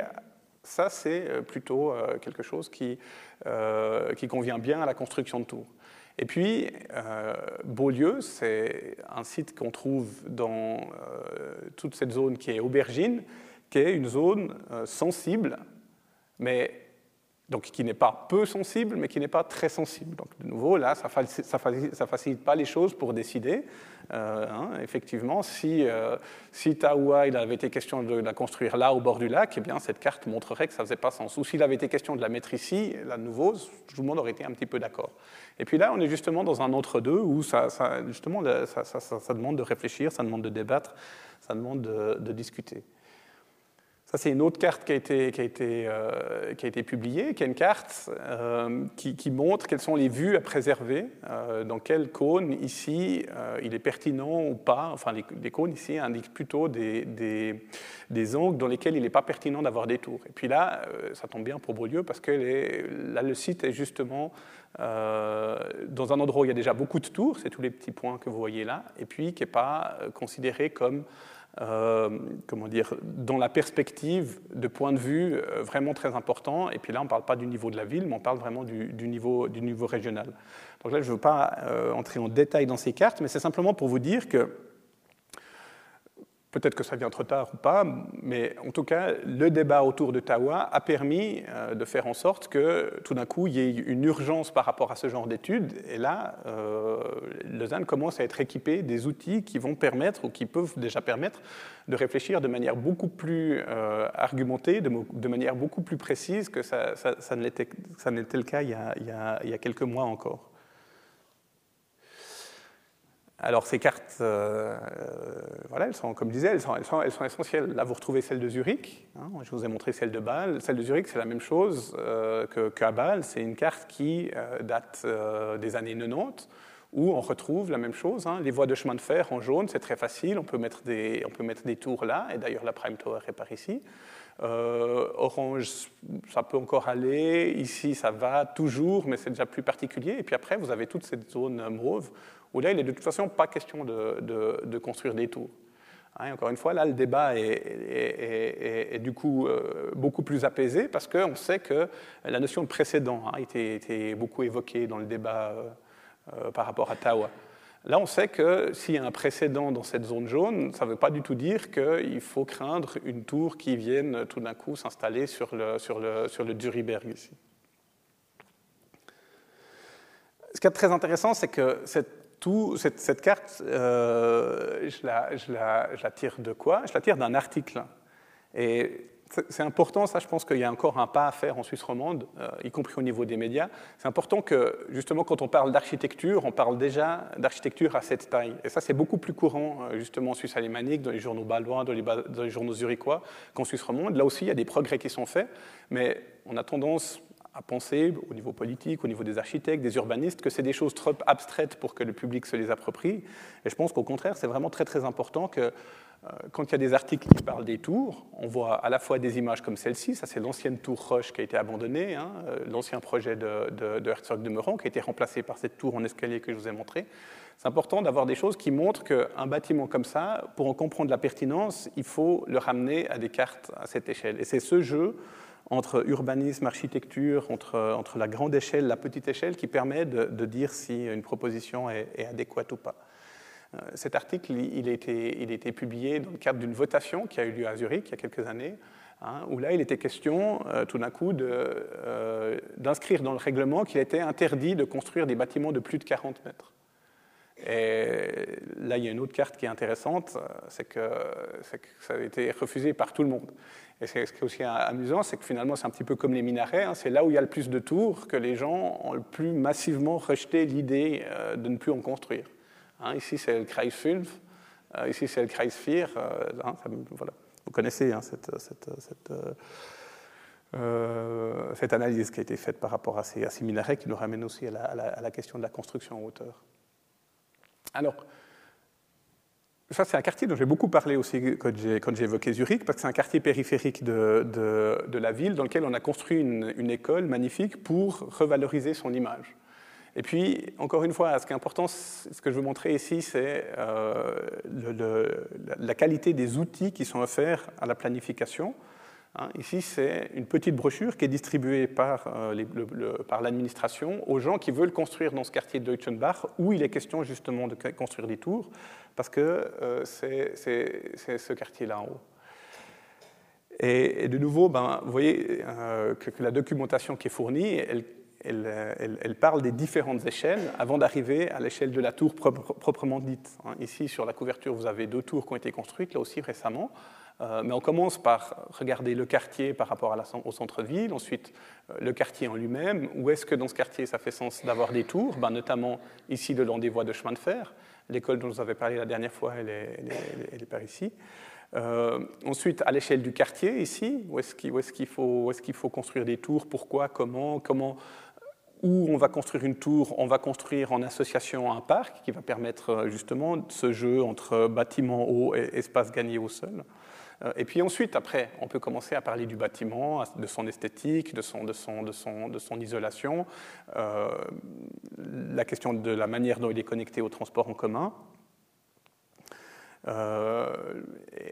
ça, c'est plutôt quelque chose qui convient bien à la construction de tours. Et puis, euh, Beaulieu, c'est un site qu'on trouve dans euh, toute cette zone qui est aubergine, qui est une zone euh, sensible, mais donc qui n'est pas peu sensible, mais qui n'est pas très sensible. Donc de nouveau, là, ça ne facilite, pas les choses pour décider. Euh, hein, effectivement, si, euh, si Taoua, il avait été question de la construire là, au bord du lac, eh bien, cette carte montrerait que ça ne faisait pas sens. Ou s'il avait été question de la mettre ici, là, de nouveau, tout le monde aurait été un petit peu d'accord. Et puis là, on est justement dans un entre-deux où ça, justement, ça, demande de réfléchir, ça demande de débattre, ça demande de, de discuter. Ça, c'est une autre carte qui a été, euh, publiée, qui est une carte euh, qui, montre quelles sont les vues à préserver, euh, dans quel cône ici il est pertinent ou pas. Enfin, les, cônes ici indiquent plutôt des, angles dans lesquels il n'est pas pertinent d'avoir des tours. Et puis là, ça tombe bien pour Beaulieu parce que là, le site est justement dans un endroit où il y a déjà beaucoup de tours, c'est tous les petits points que vous voyez là, et puis qui n'est pas considéré comme euh, comment dire, dans la perspective de point de vue euh, vraiment très important. Et puis là, on ne parle pas du niveau de la ville, mais on parle vraiment du, niveau, du niveau régional. Donc là, je ne veux pas euh, entrer en détail dans ces cartes, mais c'est simplement pour vous dire que Peut-être que ça vient trop tard ou pas, mais en tout cas, le débat autour de Tawa a permis euh, de faire en sorte que tout d'un coup, il y ait une urgence par rapport à ce genre d'études. Et là, euh, Lausanne commence à être équipée des outils qui vont permettre, ou qui peuvent déjà permettre, de réfléchir de manière beaucoup plus euh, argumentée, de, manière beaucoup plus précise que ça, ça, ne l'était le cas il y a quelques mois encore. Alors ces cartes, euh, euh, voilà, elles sont, comme je disais, elles sont, elles sont, elles sont, essentielles. Là, vous retrouvez celle de Zurich. Hein, je vous ai montré celle de Bâle. Celle de Zurich, c'est la même chose euh, qu'à Bâle. C'est une carte qui date des années 90, où on retrouve la même chose. Hein. les voies de chemin de fer en jaune, c'est très facile. On peut, mettre des, on peut mettre des tours là, et d'ailleurs la Prime Tower est par ici. orange, ça peut encore aller. Ici, ça va toujours, mais c'est déjà plus particulier. Et puis après, vous avez toute cette zone mauve où là, il n'est de toute façon pas question de, construire des tours. Hein, encore une fois, là, le débat est, du coup euh, beaucoup plus apaisé parce qu'on sait que la notion de précédent a été, beaucoup évoquée dans le débat euh, euh, par rapport à Tawa. Là, on sait que s'il y a un précédent dans cette zone jaune, ça ne veut pas du tout dire qu'il faut craindre une tour qui vienne tout d'un coup s'installer sur le, sur, le, sur le Duriberg ici. Ce qui est très intéressant, c'est que cette tout, cette, carte, euh, je, la, tire de quoi? Je la tire d'un article. Et c'est important, ça, je pense qu'il y a encore un pas à faire en Suisse romande, euh, y compris au niveau des médias. C'est important que, justement, quand on parle d'architecture, on parle déjà d'architecture à cette taille. Et ça, c'est beaucoup plus courant, euh, justement, en Suisse alémanique, dans les journaux balois, dans dans les journaux zurichois, qu'en Suisse romande. Là aussi, il y a des progrès qui sont faits, mais on a tendance à penser au niveau politique, au niveau des architectes, des urbanistes, que c'est des choses trop abstraites pour que le public se les approprie. Et je pense qu'au contraire, c'est vraiment très très important que euh, quand il y a des articles qui parlent des tours, on voit à la fois des images comme celle-ci, ça c'est l'ancienne tour Roche qui a été abandonnée, hein, euh, l'ancien projet de, de, de, Herzog de Meuron qui a été remplacé par cette tour en escalier que je vous ai montré. C'est important d'avoir des choses qui montrent qu'un bâtiment comme ça, pour en comprendre la pertinence, il faut le ramener à des cartes à cette échelle. Et c'est ce jeu entre urbanisme, architecture, entre, la grande échelle, la petite échelle, qui permet de, dire si une proposition est, adéquate ou pas. Euh, cet article, il a, été, il a été publié dans le cadre d'une votation qui a eu lieu à Zurich il y a quelques années, hein, où là, il était question, euh, tout d'un coup, euh, d'inscrire dans le règlement qu'il était interdit de construire des bâtiments de plus de 40 mètres. Et là, il y a une autre carte qui est intéressante, c'est que, ça a été refusé par tout le monde. Et ce qui est aussi amusant, c'est que finalement, c'est un petit peu comme les minarets, hein. c'est là où il y a le plus de tours que les gens ont le plus massivement rejeté l'idée euh, de ne plus en construire. Hein, ici, c'est le Kreis 5, euh, ici, c'est le Kreis 4. Euh, hein, voilà. Vous connaissez cette, cette, cette, cette, analyse qui a été faite par rapport à ces, minarets qui nous ramène aussi à la question de la construction en hauteur. Alors, ça, c'est un quartier dont j'ai beaucoup parlé aussi quand j'ai évoqué Zurich, parce que c'est un quartier périphérique de, de, la ville dans lequel on a construit une, une, école magnifique pour revaloriser son image. Et puis, encore une fois, ce qui est important, ce que je veux montrer ici, c'est euh, la qualité des outils qui sont offerts à la planification. Hein, ici, c'est une petite brochure qui est distribuée par, euh, par l'administration aux gens qui veulent construire dans ce quartier de Deutschenbach, où il est question justement de construire des tours, parce que euh, c'est ce quartier-là en haut. Et, de nouveau, ben, vous voyez euh, que, la documentation qui est fournie, elle, parle des différentes échelles avant d'arriver à l'échelle de la tour proprement dite. Hein. Ici, sur la couverture, vous avez deux tours qui ont été construites, là aussi récemment. Euh, mais on commence par regarder le quartier par rapport au centre-ville, ensuite euh, le quartier en lui-même. Où est-ce que dans ce quartier ça fait sens d'avoir des tours? Ben, Notamment ici le long des voies de chemin de fer. L'école dont je vous avais parlé la dernière fois, elle est, par ici. Euh, ensuite, à l'échelle du quartier, ici, où est-ce qu'il faut, construire des tours? Pourquoi? Comment? Comment? Où on va construire une tour, on va construire en association un parc qui va permettre justement ce jeu entre bâtiment haut et espace gagné au sol. Euh, et puis ensuite, après, on peut commencer à parler du bâtiment, de son esthétique, de son, de son, de son, de son isolation, euh, la question de la manière dont il est connecté au transport en commun. Euh,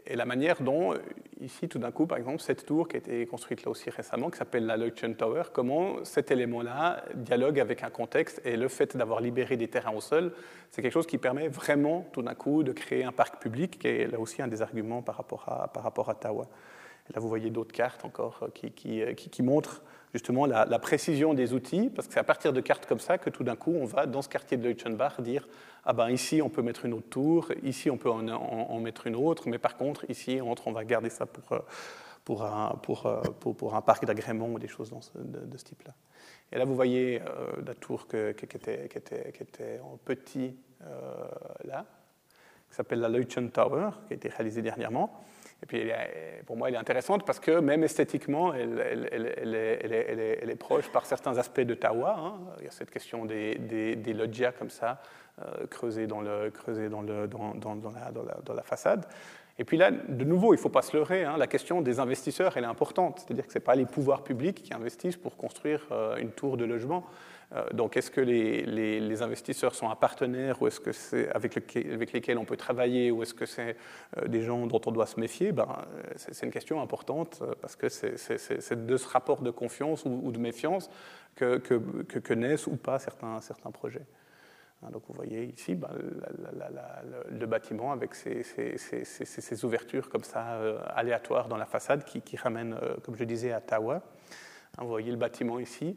et la manière dont, ici, tout d'un coup, par exemple, cette tour qui a été construite là aussi récemment, qui s'appelle la Leuchten Tower, comment cet élément-là dialogue avec un contexte et le fait d'avoir libéré des terrains au sol, c'est quelque chose qui permet vraiment, tout d'un coup, de créer un parc public, qui est là aussi un des arguments par rapport à, par rapport à Tawa. Là, vous voyez d'autres cartes encore qui, qui, qui, qui montrent justement la, précision des outils, parce que c'est à partir de cartes comme ça que tout d'un coup, on va, dans ce quartier de Leuchtenbach, dire ah ben ici, on peut mettre une autre tour, ici, on peut en, mettre une autre, mais par contre, ici, on va garder ça pour, euh, pour, un, pour, euh, pour, un parc d'agrément ou des choses de, ce type-là. Et là, vous voyez euh, la tour qui, était, qui, était, qui, était, en petit là, qui s'appelle la Leuchten Tower, qui a été réalisée dernièrement. Et puis, pour moi, elle est intéressante parce que même esthétiquement, elle, est, proche par certains aspects de Tawa. Hein. Il y a cette question des, des, loggias comme ça, creusées, dans, la, façade. Et puis là, de nouveau, il ne faut pas se leurrer, hein, la question des investisseurs, elle est importante. C'est-à-dire que ce n'est pas les pouvoirs publics qui investissent pour construire euh, une tour de logement. Euh, donc, est-ce que les, investisseurs sont un partenaire ou est-ce que c'est avec, lesquels on peut travailler ou est-ce que c'est euh, des gens dont on doit se méfier? Ben, c'est, une question importante parce que c'est, de ce rapport de confiance ou, de méfiance que, naissent ou pas certains, projets. Hein, donc vous voyez ici ben, le bâtiment avec ces, ouvertures comme ça euh, aléatoires dans la façade qui, ramènent, euh, comme je disais, à Tawa. Hein, vous voyez le bâtiment ici.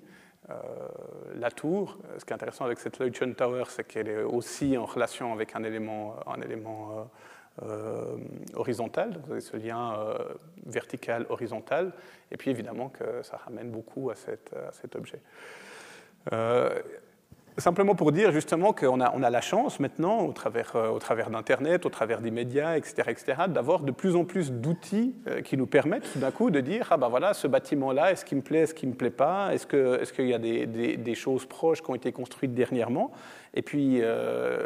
Euh, la tour, ce qui est intéressant avec cette Leuchten Tower, c'est qu'elle est aussi en relation avec un élément, un élément horizontal, donc vous avez ce lien vertical horizontal, et puis évidemment que ça ramène beaucoup à cet objet. Simplement pour dire justement qu'on a, on a la chance maintenant, au travers, euh, d'Internet, au travers des médias, etc., d'avoir de plus en plus d'outils euh, qui nous permettent tout d'un coup de dire ah ben voilà, ce bâtiment-là, est-ce qu'il me plaît, est-ce qu'il ne me plaît pas, est-ce, qu'il y a des, choses proches qui ont été construites dernièrement, et puis euh,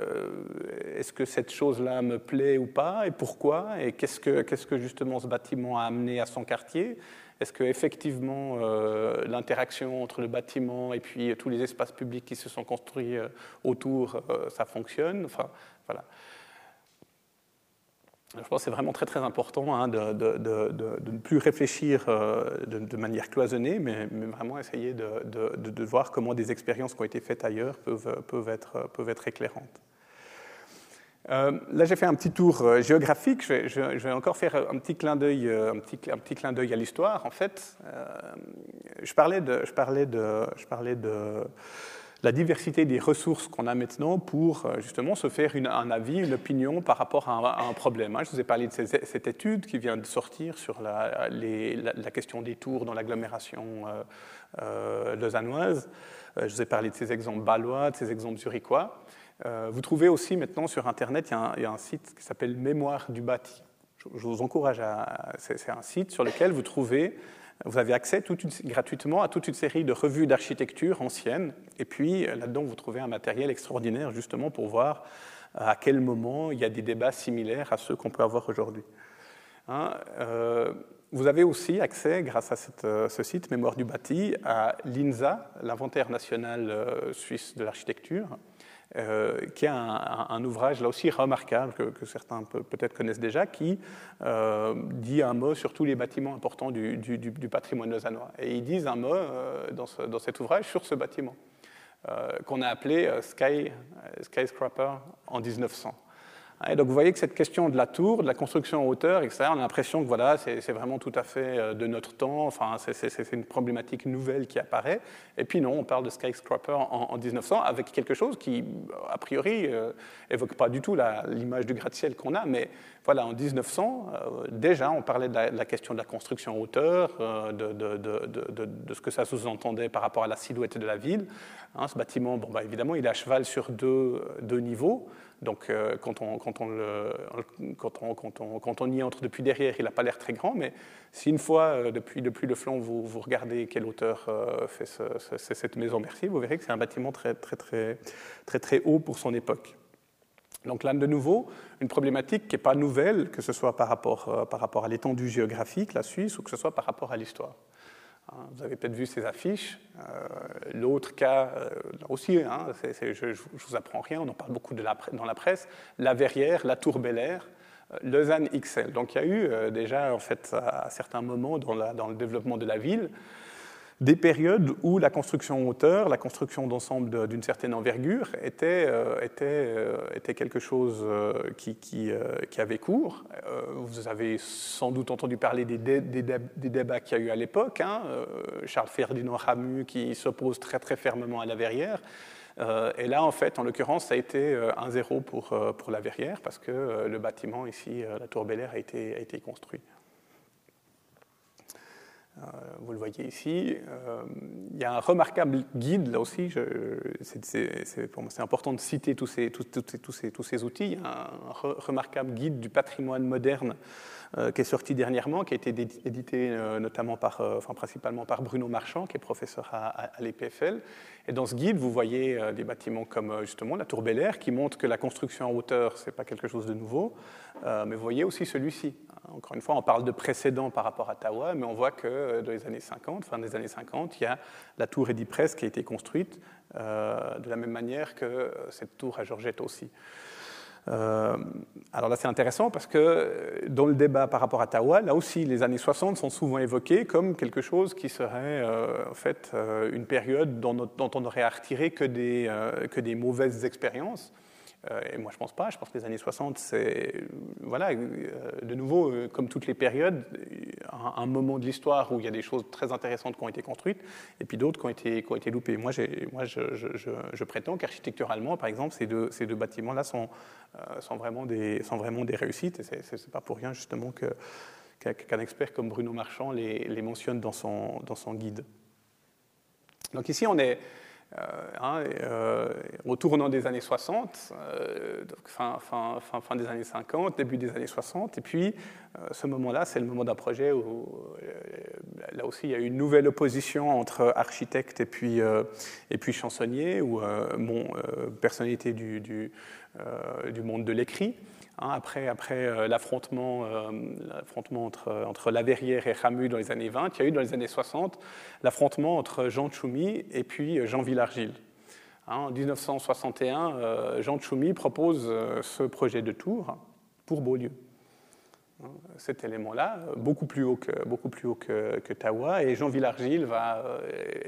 est-ce que cette chose-là me plaît ou pas, et pourquoi, et qu'est-ce que, qu'est-ce que justement ce bâtiment a amené à son quartier est-ce qu'effectivement, euh, l'interaction entre le bâtiment et puis tous les espaces publics qui se sont construits euh, autour, euh, ça fonctionne? Enfin, voilà. Je pense que c'est vraiment très très important hein, de, ne plus réfléchir de, manière cloisonnée, mais, vraiment essayer de, voir comment des expériences qui ont été faites ailleurs peuvent, peuvent, être, peuvent être éclairantes. Euh, là, j'ai fait un petit tour euh, géographique. Je vais, encore faire un petit clin d'œil, euh, un petit, clin d'œil à l'histoire. En fait, je parlais de, la diversité des ressources qu'on a maintenant pour justement se faire un avis, une opinion par rapport à un, problème. Hein. Je vous ai parlé de cette étude qui vient de sortir sur la, la, question des tours dans l'agglomération lausannoise. Je vous ai parlé de ces exemples balois, de ces exemples zurichois. Euh, vous trouvez aussi maintenant sur Internet, il y a un, site qui s'appelle Mémoire du bâti. Je, vous encourage à. C'est un site sur lequel vous trouvez. Vous avez accès gratuitement à toute une série de revues d'architecture anciennes. Et puis là-dedans, vous trouvez un matériel extraordinaire justement pour voir à quel moment il y a des débats similaires à ceux qu'on peut avoir aujourd'hui. Hein, euh, vous avez aussi accès, grâce à euh, ce site Mémoire du bâti, à l'INSA, l'inventaire national suisse de l'architecture, euh, qui est un, ouvrage là aussi remarquable que, certains peut-être connaissent déjà, qui euh, dit un mot sur tous les bâtiments importants du, patrimoine lausannois. Et ils disent un mot euh, dans, cet ouvrage sur ce bâtiment, qu'on a appelé Sky, Skyscraper en 1900. Et donc vous voyez que cette question de la tour, de la construction en hauteur, etc., on a l'impression que voilà, c'est vraiment tout à fait euh, de notre temps, enfin, c'est une problématique nouvelle qui apparaît. Et puis non, on parle de skyscraper en, en 1900 avec quelque chose qui, a priori, euh, évoque pas du tout l'image du gratte-ciel qu'on a, mais voilà, en 1900, euh, déjà, on parlait de la, question de la construction en hauteur, euh, de, ce que ça sous-entendait par rapport à la silhouette de la ville. Hein, ce bâtiment, bon, bah, évidemment, il est à cheval sur deux niveaux. Donc, euh, quand, on, quand, on quand, on, quand, on, y entre depuis derrière, il n'a pas l'air très grand, mais si une fois, euh, depuis, depuis le flanc, vous, vous regardez quelle hauteur euh, fait cette maison Merci, vous verrez que c'est un bâtiment très, très, très, très, très haut pour son époque. Donc là, de nouveau, une problématique qui n'est pas nouvelle, que ce soit par rapport, par rapport à l'étendue géographique, la Suisse, ou que ce soit par rapport à l'histoire. Hein, vous avez peut-être vu ces affiches. Euh, l'autre cas, euh, aussi, hein, je ne vous apprends rien, on en parle beaucoup dans la presse, la Verrière, la Tour Bel Air, euh, Lausanne XL. Donc il y a eu déjà, en fait, à, certains moments dans, le développement de la ville, des périodes où la construction en hauteur, la construction d'ensemble d'une certaine envergure était, euh, était, euh, était quelque chose euh, qui, qui, avait cours. vous avez sans doute entendu parler des, des, débats qu'il y a eu à l'époque. Hein. Charles Ferdinand Ramu qui s'oppose très très fermement à la verrière. et là, en fait, en l'occurrence, ça a été un zéro pour, pour la verrière parce que le bâtiment ici, la tour Bel a été, a été construit. Vous le voyez ici. il y a un remarquable guide, là aussi, c'est important de citer tous ces, outils. Il y a un remarquable guide du patrimoine moderne euh, qui est sorti dernièrement, qui a été édité euh, notamment par, euh, enfin, principalement par Bruno Marchand, qui est professeur à, l'EPFL. Et dans ce guide, vous voyez des bâtiments comme justement la Tour Bel Air, qui montre que la construction en hauteur, ce n'est pas quelque chose de nouveau. mais vous voyez aussi celui-ci. Encore une fois, on parle de précédent par rapport à Tawa, mais on voit que dans les années 50, fin des années 50, il y a la tour Edipresse qui a été construite de la même manière que cette tour à Georgette aussi. Euh, alors là, c'est intéressant parce que dans le débat par rapport à Tawa, là aussi, les années 60 sont souvent évoquées comme quelque chose qui serait euh, en fait euh, une période dont, dont, on n'aurait à retirer que des, que des mauvaises expériences. Euh, et moi, je pense pas. Je pense que les années 60, c'est, voilà, euh, de nouveau, euh, comme toutes les périodes, un, moment de l'histoire où il y a des choses très intéressantes qui ont été construites, et puis d'autres qui ont été, qui ont été loupées. Moi, moi je, prétends qu'architecturalement, par exemple, ces deux, ces deux bâtiments-là sont, sont, vraiment des, sont vraiment des réussites, et ce n'est pas pour rien, justement, que, qu'un expert comme Bruno Marchand les, les mentionne dans son, dans son guide. Donc ici, on est euh, hein, euh, au tournant des années 60, euh, fin, fin, fin, fin, des années 50, début des années 60. Et puis, ce moment-là, c'est le moment d'un projet où, là aussi, il y a une nouvelle opposition entre architecte et puis, et puis chansonnier, ou personnalité du, du monde de l'écrit. Hein, après, euh, l'affrontement, euh, l'affrontement entre, entre La Verrière et Ramu dans les années 20, il y a eu dans les années 60 l'affrontement entre Jean Tchoumi et puis euh, Jean Villargile. Hein, en 1961, Jean Tchoumi propose ce projet de tour pour Beaulieu. Cet élément-là, beaucoup plus haut que, beaucoup plus haut que, Tawa. Et Jean Villargile va, euh,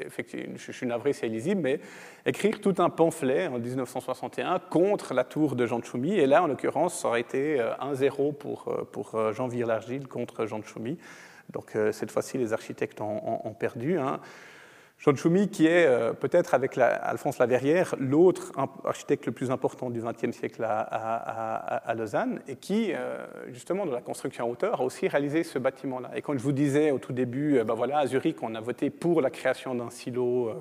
effectivement, je suis navré, c'est illisible, mais écrire tout un pamphlet en 1961 contre la tour de Jean Tchoumi. Et là, en l'occurrence, ça aurait été 1-0 euh, pour, euh, pour Jean Villargile contre Jean Tchoumi. Donc cette fois-ci, les architectes ont, perdu. Hein. Jean Choumi, qui est euh, peut-être avec Alphonse Laverrière l'autre architecte le plus important du XXe siècle à, Lausanne, et qui, euh, justement, dans la construction en hauteur, a aussi réalisé ce bâtiment-là. Et quand je vous disais au tout début, ben voilà, à Zurich, on a voté pour la création d'un silo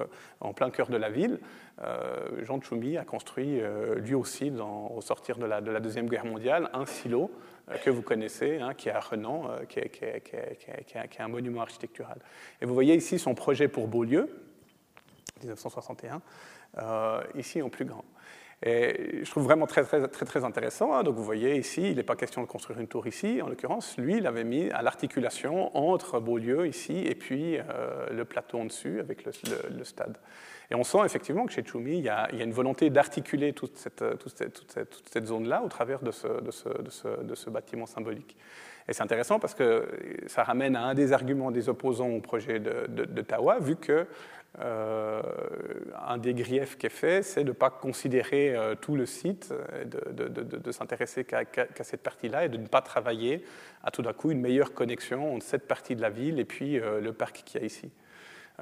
en plein cœur de la ville, Jean Choumi a construit lui aussi, au sortir de la, de la Deuxième Guerre mondiale, un silo euh, que vous connaissez, hein, qui est à Renan, euh, qui, est, un monument architectural. Et vous voyez ici son projet pour Beaulieu, 1961, euh, ici en plus grand. Et je trouve vraiment très, très, très, très intéressant. Hein. Donc vous voyez ici, il n'est pas question de construire une tour ici. En l'occurrence, lui, il avait mis à l'articulation entre Beaulieu ici et puis le plateau en dessus avec le stade. Et on sent effectivement que chez Tchoumi, il y a, une volonté d'articuler toute cette, cette, zone-là au travers de ce, de bâtiment symbolique. Et c'est intéressant parce que ça ramène à un des arguments des opposants au projet de, Tawa, vu que euh, un des griefs qui est fait, c'est de ne pas considérer euh, tout le site, de, s'intéresser qu'à cette partie-là et de ne pas travailler à tout d'un coup une meilleure connexion entre cette partie de la ville et puis euh, le parc qu'il y a ici.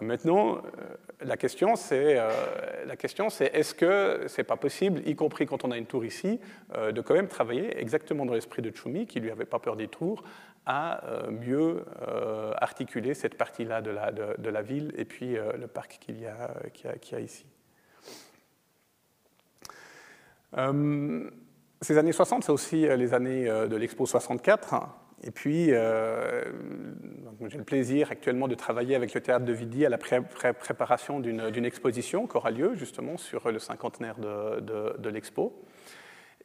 Maintenant, euh, la question, c'est euh, c'est est-ce que c'est pas possible, y compris quand on a une tour ici, euh, de quand même travailler exactement dans l'esprit de Tchoumi, qui lui avait pas peur des tours, à mieux articuler cette partie-là de la, ville et puis le parc qu'il y, a, ici. ces années 60, c'est aussi les années de l'Expo 64. Et puis, euh, j'ai le plaisir actuellement de travailler avec le Théâtre de Vidi à la préparation d'une exposition qui aura lieu justement sur le cinquantenaire de l'Expo.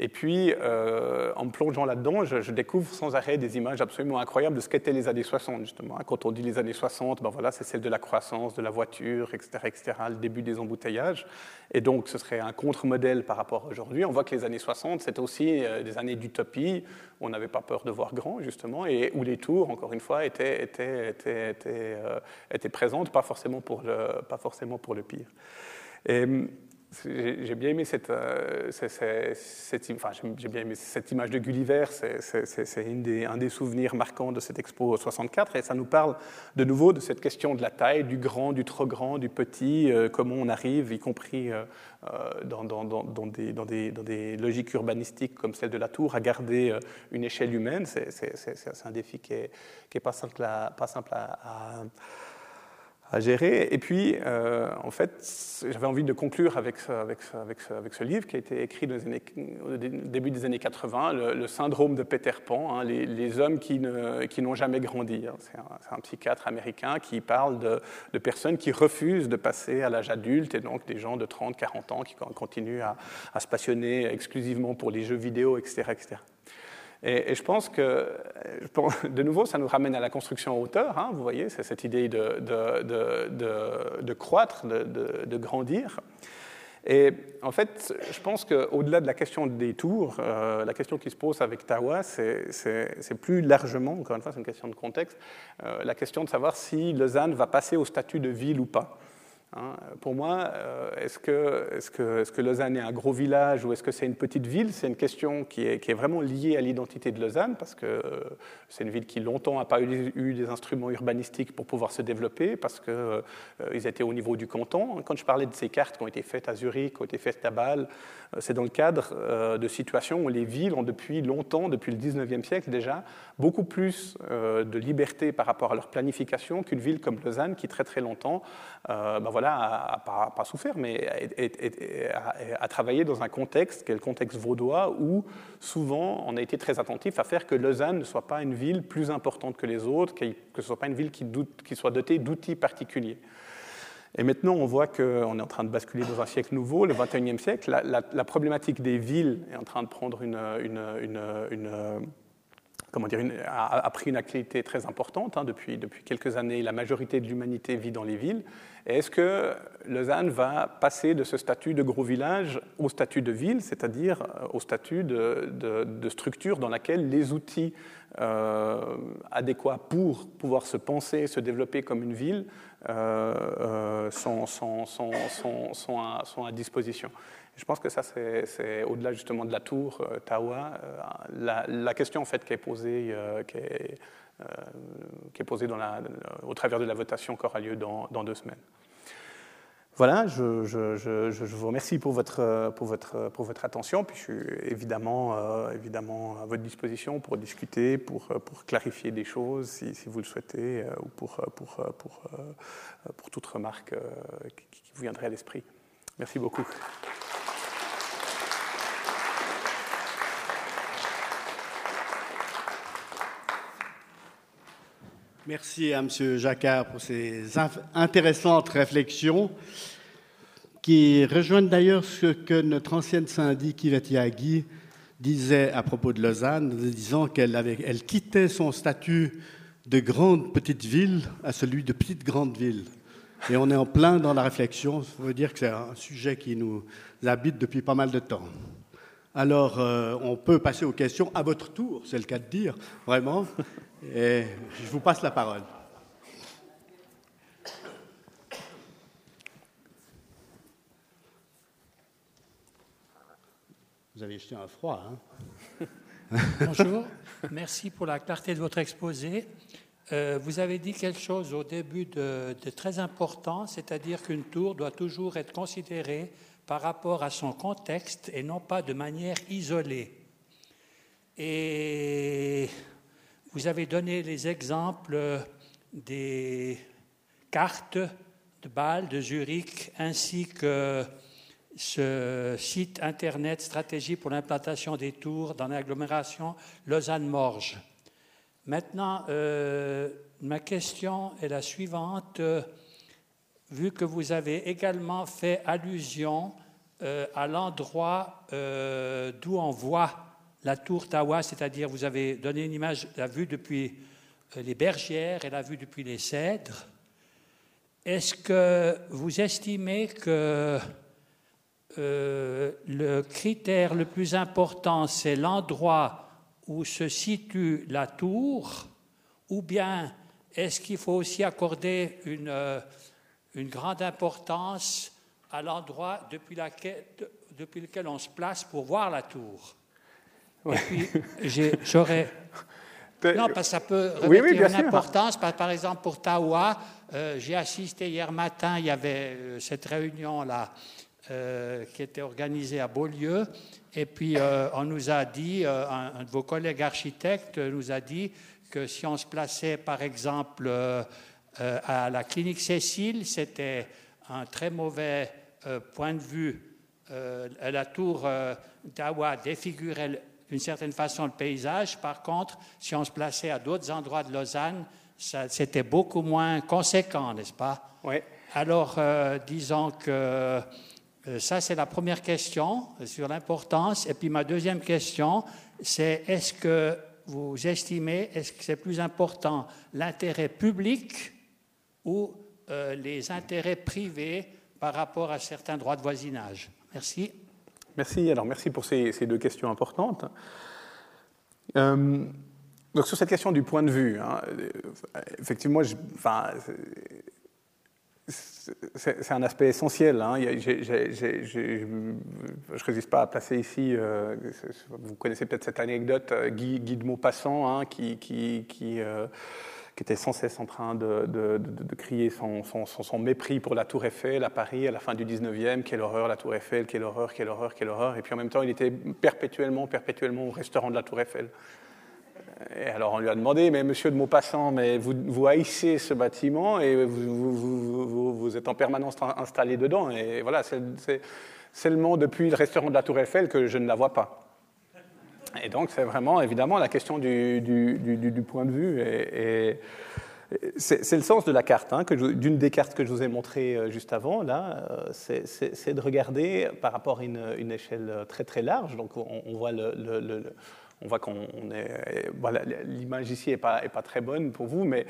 Et puis, euh, en me plongeant là-dedans, je, découvre sans arrêt des images absolument incroyables de ce qu'étaient les années 60, justement. Quand on dit les années 60, ben voilà, c'est celle de la croissance, de la voiture, etc., etc., le début des embouteillages. Et donc, ce serait un contre-modèle par rapport à aujourd'hui. On voit que les années 60, c'était aussi euh, des années d'utopie, où on n'avait pas peur de voir grand, justement, et où les tours, encore une fois, étaient, étaient, étaient, étaient, euh, présentes, pas forcément, pour le, pas forcément pour le pire. J'ai bien aimé cette, euh, image de Gulliver. C'est un des souvenirs marquants de cette expo 64, et ça nous parle de nouveau de cette question de la taille, du grand, du trop grand, du petit, euh, comment on arrive, y compris euh, dans, dans, des, logiques urbanistiques comme celle de la tour, à garder une échelle humaine. C'est un défi qui n'est est pas simple à gérer. Et puis, euh, en fait, j'avais envie de conclure avec avec, avec, avec ce, livre qui a été écrit au début des années 80, le, syndrome de Peter Pan, hein, les, hommes qui, qui n'ont jamais grandi. Hein. C'est, un, psychiatre américain qui parle de, de, personnes qui refusent de passer à l'âge adulte, et donc des gens de 30, 40 ans qui continuent à, à se passionner exclusivement pour les jeux vidéo, etc. etc. Et, je pense que, de nouveau, ça nous ramène à la construction en hauteur. Hein, vous voyez, c'est cette idée de, croître, de, grandir. Et en fait, je pense qu'au-delà de la question des tours, euh, la question qui se pose avec Tawa, c'est plus largement, encore une fois, c'est une question de contexte, euh, la question de savoir si Lausanne va passer au statut de ville ou pas. Hein, pour moi, euh, est-ce que, est que, est que, Lausanne est un gros village ou est-ce que c'est une petite ville? C'est une question qui est, qui est, vraiment liée à l'identité de Lausanne parce que euh, c'est une ville qui longtemps n'a pas eu, eu, des instruments urbanistiques pour pouvoir se développer parce qu'ils euh, étaient au niveau du canton. Quand je parlais de ces cartes qui ont été faites à Zurich, qui ont été faites à Bâle, c'est dans le cadre de situations où les villes ont depuis longtemps, depuis le 19e siècle déjà, beaucoup plus de liberté par rapport à leur planification qu'une ville comme Lausanne qui très très longtemps ben voilà, à, pas, souffert, mais à, travailler dans un contexte, qui est le contexte vaudois, où souvent on a été très attentif à faire que Lausanne ne soit pas une ville plus importante que les autres, que ce ne soit pas une ville qui soit dotée d'outils particuliers. Et maintenant, on voit qu'on est en train de basculer dans un siècle nouveau, le 21e siècle. La, problématique des villes est en train de prendre une, comment dire, a, pris une actualité très importante. Hein. depuis, depuis quelques années, la majorité de l'humanité vit dans les villes. Est-ce que Lausanne va passer de ce statut de gros village au statut de ville, c'est-à-dire euh, au statut de, structure dans laquelle les outils euh, adéquats pour pouvoir se penser, se développer comme une ville euh, sont, sont, à, disposition je pense que ça, c'est au-delà justement de la tour Tawa, la, question en fait qui est posée, qui est, posée au travers de la votation qui aura lieu dans deux semaines. Voilà, je, vous remercie pour votre, pour, votre, pour votre attention. Puis je suis évidemment, euh, évidemment à votre disposition pour discuter, pour, pour clarifier des choses si, vous le souhaitez, euh, ou pour, pour, pour, pour, toute remarque euh, qui, vous viendrait à l'esprit. Merci beaucoup. Merci à M. Jacquard pour ces intéressantes réflexions qui rejoignent d'ailleurs ce que notre ancienne syndic Yvette Yagui disait à propos de Lausanne, disant qu'elle elle quittait son statut de grande petite ville à celui de petite grande ville. Et on est en plein dans la réflexion. Ça veut dire que c'est un sujet qui nous habite depuis pas mal de temps. Alors, euh, on peut passer aux questions à votre tour, c'est le cas de dire, vraiment. Et je vous passe la parole. Vous avez un froid, hein? Bonjour, merci pour la clarté de votre exposé. Euh, vous avez dit quelque chose au début de très important, c'est-à-dire qu'une tour doit toujours être considérée par rapport à son contexte et non pas de manière isolée. Et vous avez donné les exemples des cartes de Bâle, de Zurich, ainsi que ce site Internet Stratégie pour l'implantation des tours dans l'agglomération Lausanne-Morges. Maintenant, euh, ma question est la suivante. Vu que vous avez également fait allusion euh, à l'endroit euh, d'où on voit la tour Tawa, c'est-à-dire vous avez donné une image, la vue depuis euh, les bergères et la vue depuis les cèdres. Est-ce que vous estimez que le critère le plus important, c'est l'endroit où se situe la tour, ou bien est-ce qu'il faut aussi accorder une, une grande importance à l'endroit depuis, depuis, lequel on se place pour voir la tour. Et puis, j'aurais. Non, parce que ça peut revêtir une importance. Par, exemple, pour Tawa, euh, j'ai assisté hier matin, il y avait euh, cette réunion-là euh, qui était organisée à Beaulieu. Et puis, on nous a dit, un, un, de vos collègues architectes nous a dit que si on se plaçait, par exemple, à la clinique Cécile, c'était un très mauvais euh, point de vue, euh, la tour euh, d'Awa défigurait d'une certaine façon le paysage. Par contre, si on se plaçait à d'autres endroits de Lausanne, c'était beaucoup moins conséquent, n'est-ce pas? Oui. Alors, disons que ça, c'est la première question sur l'importance. Et puis ma deuxième question, c'est est-ce que vous estimez, est-ce que c'est plus important l'intérêt public ou les intérêts privés par rapport à certains droits de voisinage. Merci. Merci. Alors, merci pour ces, deux questions importantes. Euh, donc, sur cette question du point de vue, hein, effectivement, enfin, c'est un aspect essentiel. Hein. je ne résiste pas à placer ici, euh, vous connaissez peut-être cette anecdote, euh, Guy, de Maupassant, hein, qui qui était sans cesse en train de, crier son, mépris pour la Tour Eiffel à Paris à la fin du 19e. Quelle horreur la Tour Eiffel, quelle horreur, quelle horreur, quelle horreur. Et puis en même temps, il était perpétuellement, perpétuellement au restaurant de la Tour Eiffel. Et alors on lui a demandé, mais monsieur de Maupassant, mais vous, haïssez ce bâtiment et vous, êtes en permanence installé dedans. Et voilà, c'est seulement depuis le restaurant de la Tour Eiffel que je ne la vois pas. Et donc, c'est vraiment, évidemment, la question du, point de vue. C'est le sens de la carte, hein, d'une des cartes que je vous ai montrées euh, juste avant, là, euh, c'est de regarder par rapport à une, échelle très très large. Donc, on, voit le, qu'on est. L'image ici n'est pas, très bonne pour vous, mais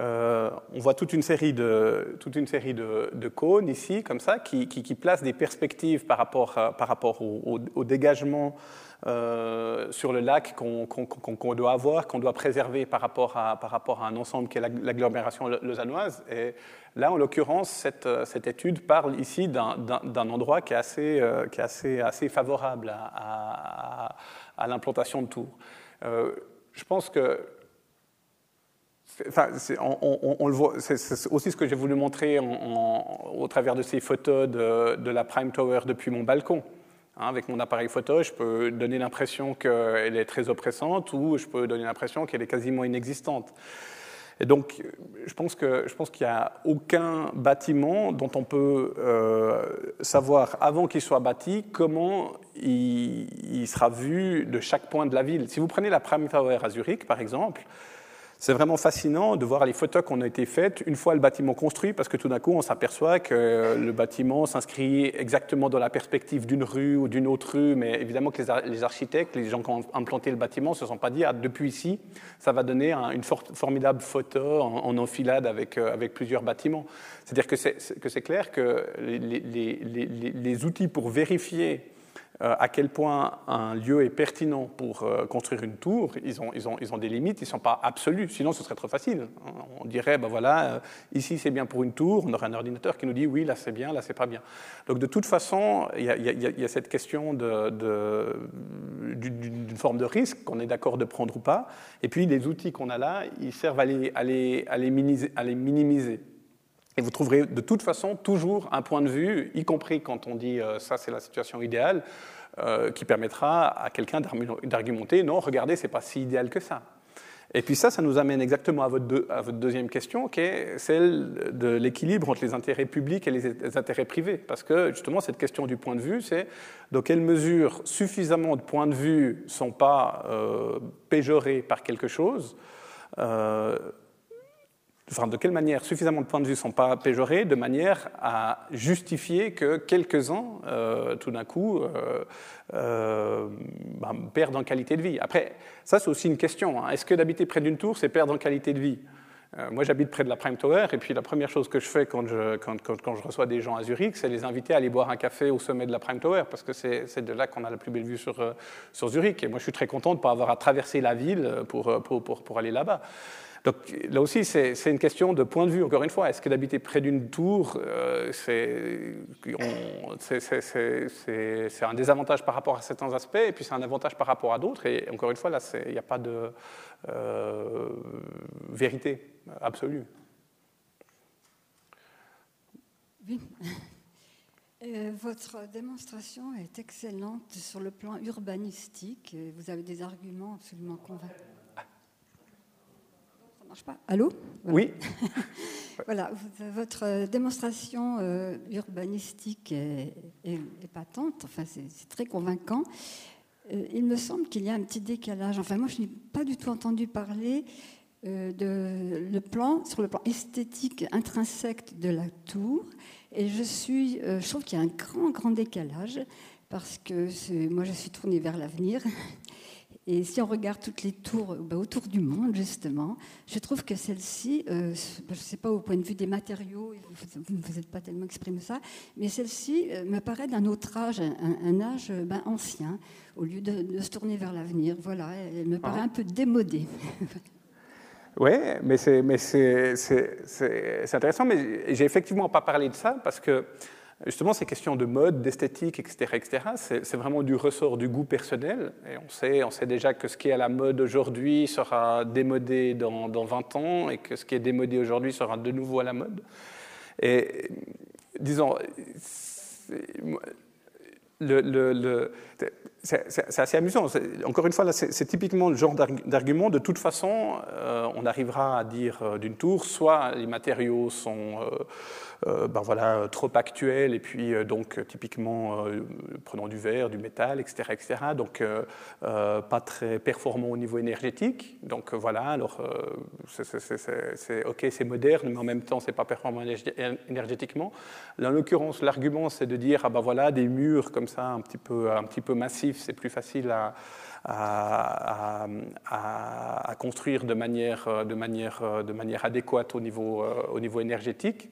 euh, on voit toute une série de, cônes ici, comme ça, qui, qui, placent des perspectives par rapport, au dégagement euh, sur le lac qu'on doit avoir, qu'on doit préserver par rapport, à, un ensemble qui est l'agglomération lausannoise. Et là, en l'occurrence, cette, cette, étude parle ici d'un endroit qui est assez, euh, favorable à, l'implantation de tours. Euh, je pense que Enfin, on, le voit, c'est aussi ce que j'ai voulu montrer au travers de ces photos de, de, la Prime Tower depuis mon balcon. Hein, avec mon appareil photo, je peux donner l'impression qu'elle est très oppressante ou je peux donner l'impression qu'elle est quasiment inexistante. Et donc, je pense qu'il n'y a aucun bâtiment dont on peut euh, savoir, avant qu'il soit bâti, comment il, il, sera vu de chaque point de la ville. Si vous prenez la Prime Tower à Zurich, par exemple, c'est vraiment fascinant de voir les photos qui ont été faites une fois le bâtiment construit, parce que tout d'un coup, on s'aperçoit que le bâtiment s'inscrit exactement dans la perspective d'une rue ou d'une autre rue, mais évidemment que les architectes, les gens qui ont implanté le bâtiment, ne se sont pas dit, ah, depuis ici, ça va donner une formidable photo en, enfilade avec, euh, avec plusieurs bâtiments. C'est-à-dire que c'est clair que les, les, les, les outils pour vérifier euh, à quel point un lieu est pertinent pour euh, construire une tour, ils ont, des limites, ils ne sont pas absolus, sinon ce serait trop facile. On dirait, ben voilà, euh, ici c'est bien pour une tour, on aurait un ordinateur qui nous dit oui, là c'est bien, là c'est pas bien. Donc de toute façon, il y a, cette question d'une forme de risque qu'on est d'accord de prendre ou pas, et puis les outils qu'on a là, ils servent à les minimiser. Et vous trouverez de toute façon toujours un point de vue, y compris quand on dit euh, ça c'est la situation idéale, euh, qui permettra à quelqu'un d'argumenter non, regardez, c'est pas si idéal que ça. Et puis ça, ça nous amène exactement à votre, deuxième question, qui est celle de l'équilibre entre les intérêts publics et les, intérêts privés. Parce que justement, cette question du point de vue, c'est dans quelle mesure suffisamment de points de vue ne sont pas euh, péjorés par quelque chose enfin, de quelle manière suffisamment de points de vue ne sont pas péjorés de manière à justifier que quelques-uns, euh, tout d'un coup, euh, euh, ben, perdent en qualité de vie. Après, ça c'est aussi une question. Hein. Est-ce que d'habiter près d'une tour, c'est perdre en qualité de vie? Moi, j'habite près de la Prime Tower, et puis la première chose que je fais quand je, quand, quand, je reçois des gens à Zurich, c'est les inviter à aller boire un café au sommet de la Prime Tower, parce que c'est de là qu'on a la plus belle vue sur, sur Zurich. Et moi, je suis très content de ne pas avoir à traverser la ville pour, pour, pour aller là-bas. Donc là aussi, c'est une question de point de vue, encore une fois. Est-ce que d'habiter près d'une tour, euh, c'est un désavantage par rapport à certains aspects, et puis c'est un avantage par rapport à d'autres Et encore une fois, là, il n'y a pas de euh, vérité absolue. Oui. Euh, votre démonstration est excellente sur le plan urbanistique. Vous avez des arguments absolument convaincants. Ça marche pas Allô? Oui. voilà, votre démonstration euh, urbanistique est, patente. Enfin, c'est très convaincant. Euh, il me semble qu'il y a un petit décalage. Enfin, moi, je n'ai pas du tout entendu parler de le plan sur le plan esthétique intrinsèque de la tour et je, suis, euh, je trouve qu'il y a un grand, grand décalage parce que moi, je suis tournée vers l'avenir. Et si on regarde toutes les tours bah, autour du monde, justement, je trouve que celle-ci, euh, je ne sais pas au point de vue des matériaux, vous ne vous êtes pas tellement exprimé ça, mais celle-ci euh, me paraît d'un autre âge, un, âge ben, ancien, au lieu de, se tourner vers l'avenir. Voilà, elle me paraît ah. un peu démodée. Oui, mais c'est intéressant, mais j'ai effectivement pas parlé de ça parce que justement ces questions de mode, d'esthétique, etc., etc., c'est vraiment du ressort du goût personnel. Et on sait, on sait déjà que ce qui est à la mode aujourd'hui sera démodé dans, dans 20 ans et que ce qui est démodé aujourd'hui sera de nouveau à la mode. Et disons, c'est assez amusant. Encore une fois, c'est typiquement le genre d'argument. De toute façon, euh, on arrivera à dire euh, d'une tour, soit les matériaux sont euh, ben voilà, trop actuel, et puis euh, donc typiquement euh, prenant du verre, du métal, etc., etc. Donc pas très performant au niveau énergétique. Donc voilà, alors c'est ok, c'est moderne, mais en même temps c'est pas performant énergétiquement. En l'occurrence, l'argument c'est de dire ah ben voilà, des murs comme ça, un petit peu, un petit peu massifs, c'est plus facile à à, à, à, construire de manière, de, manière, de manière adéquate au niveau, au niveau énergétique.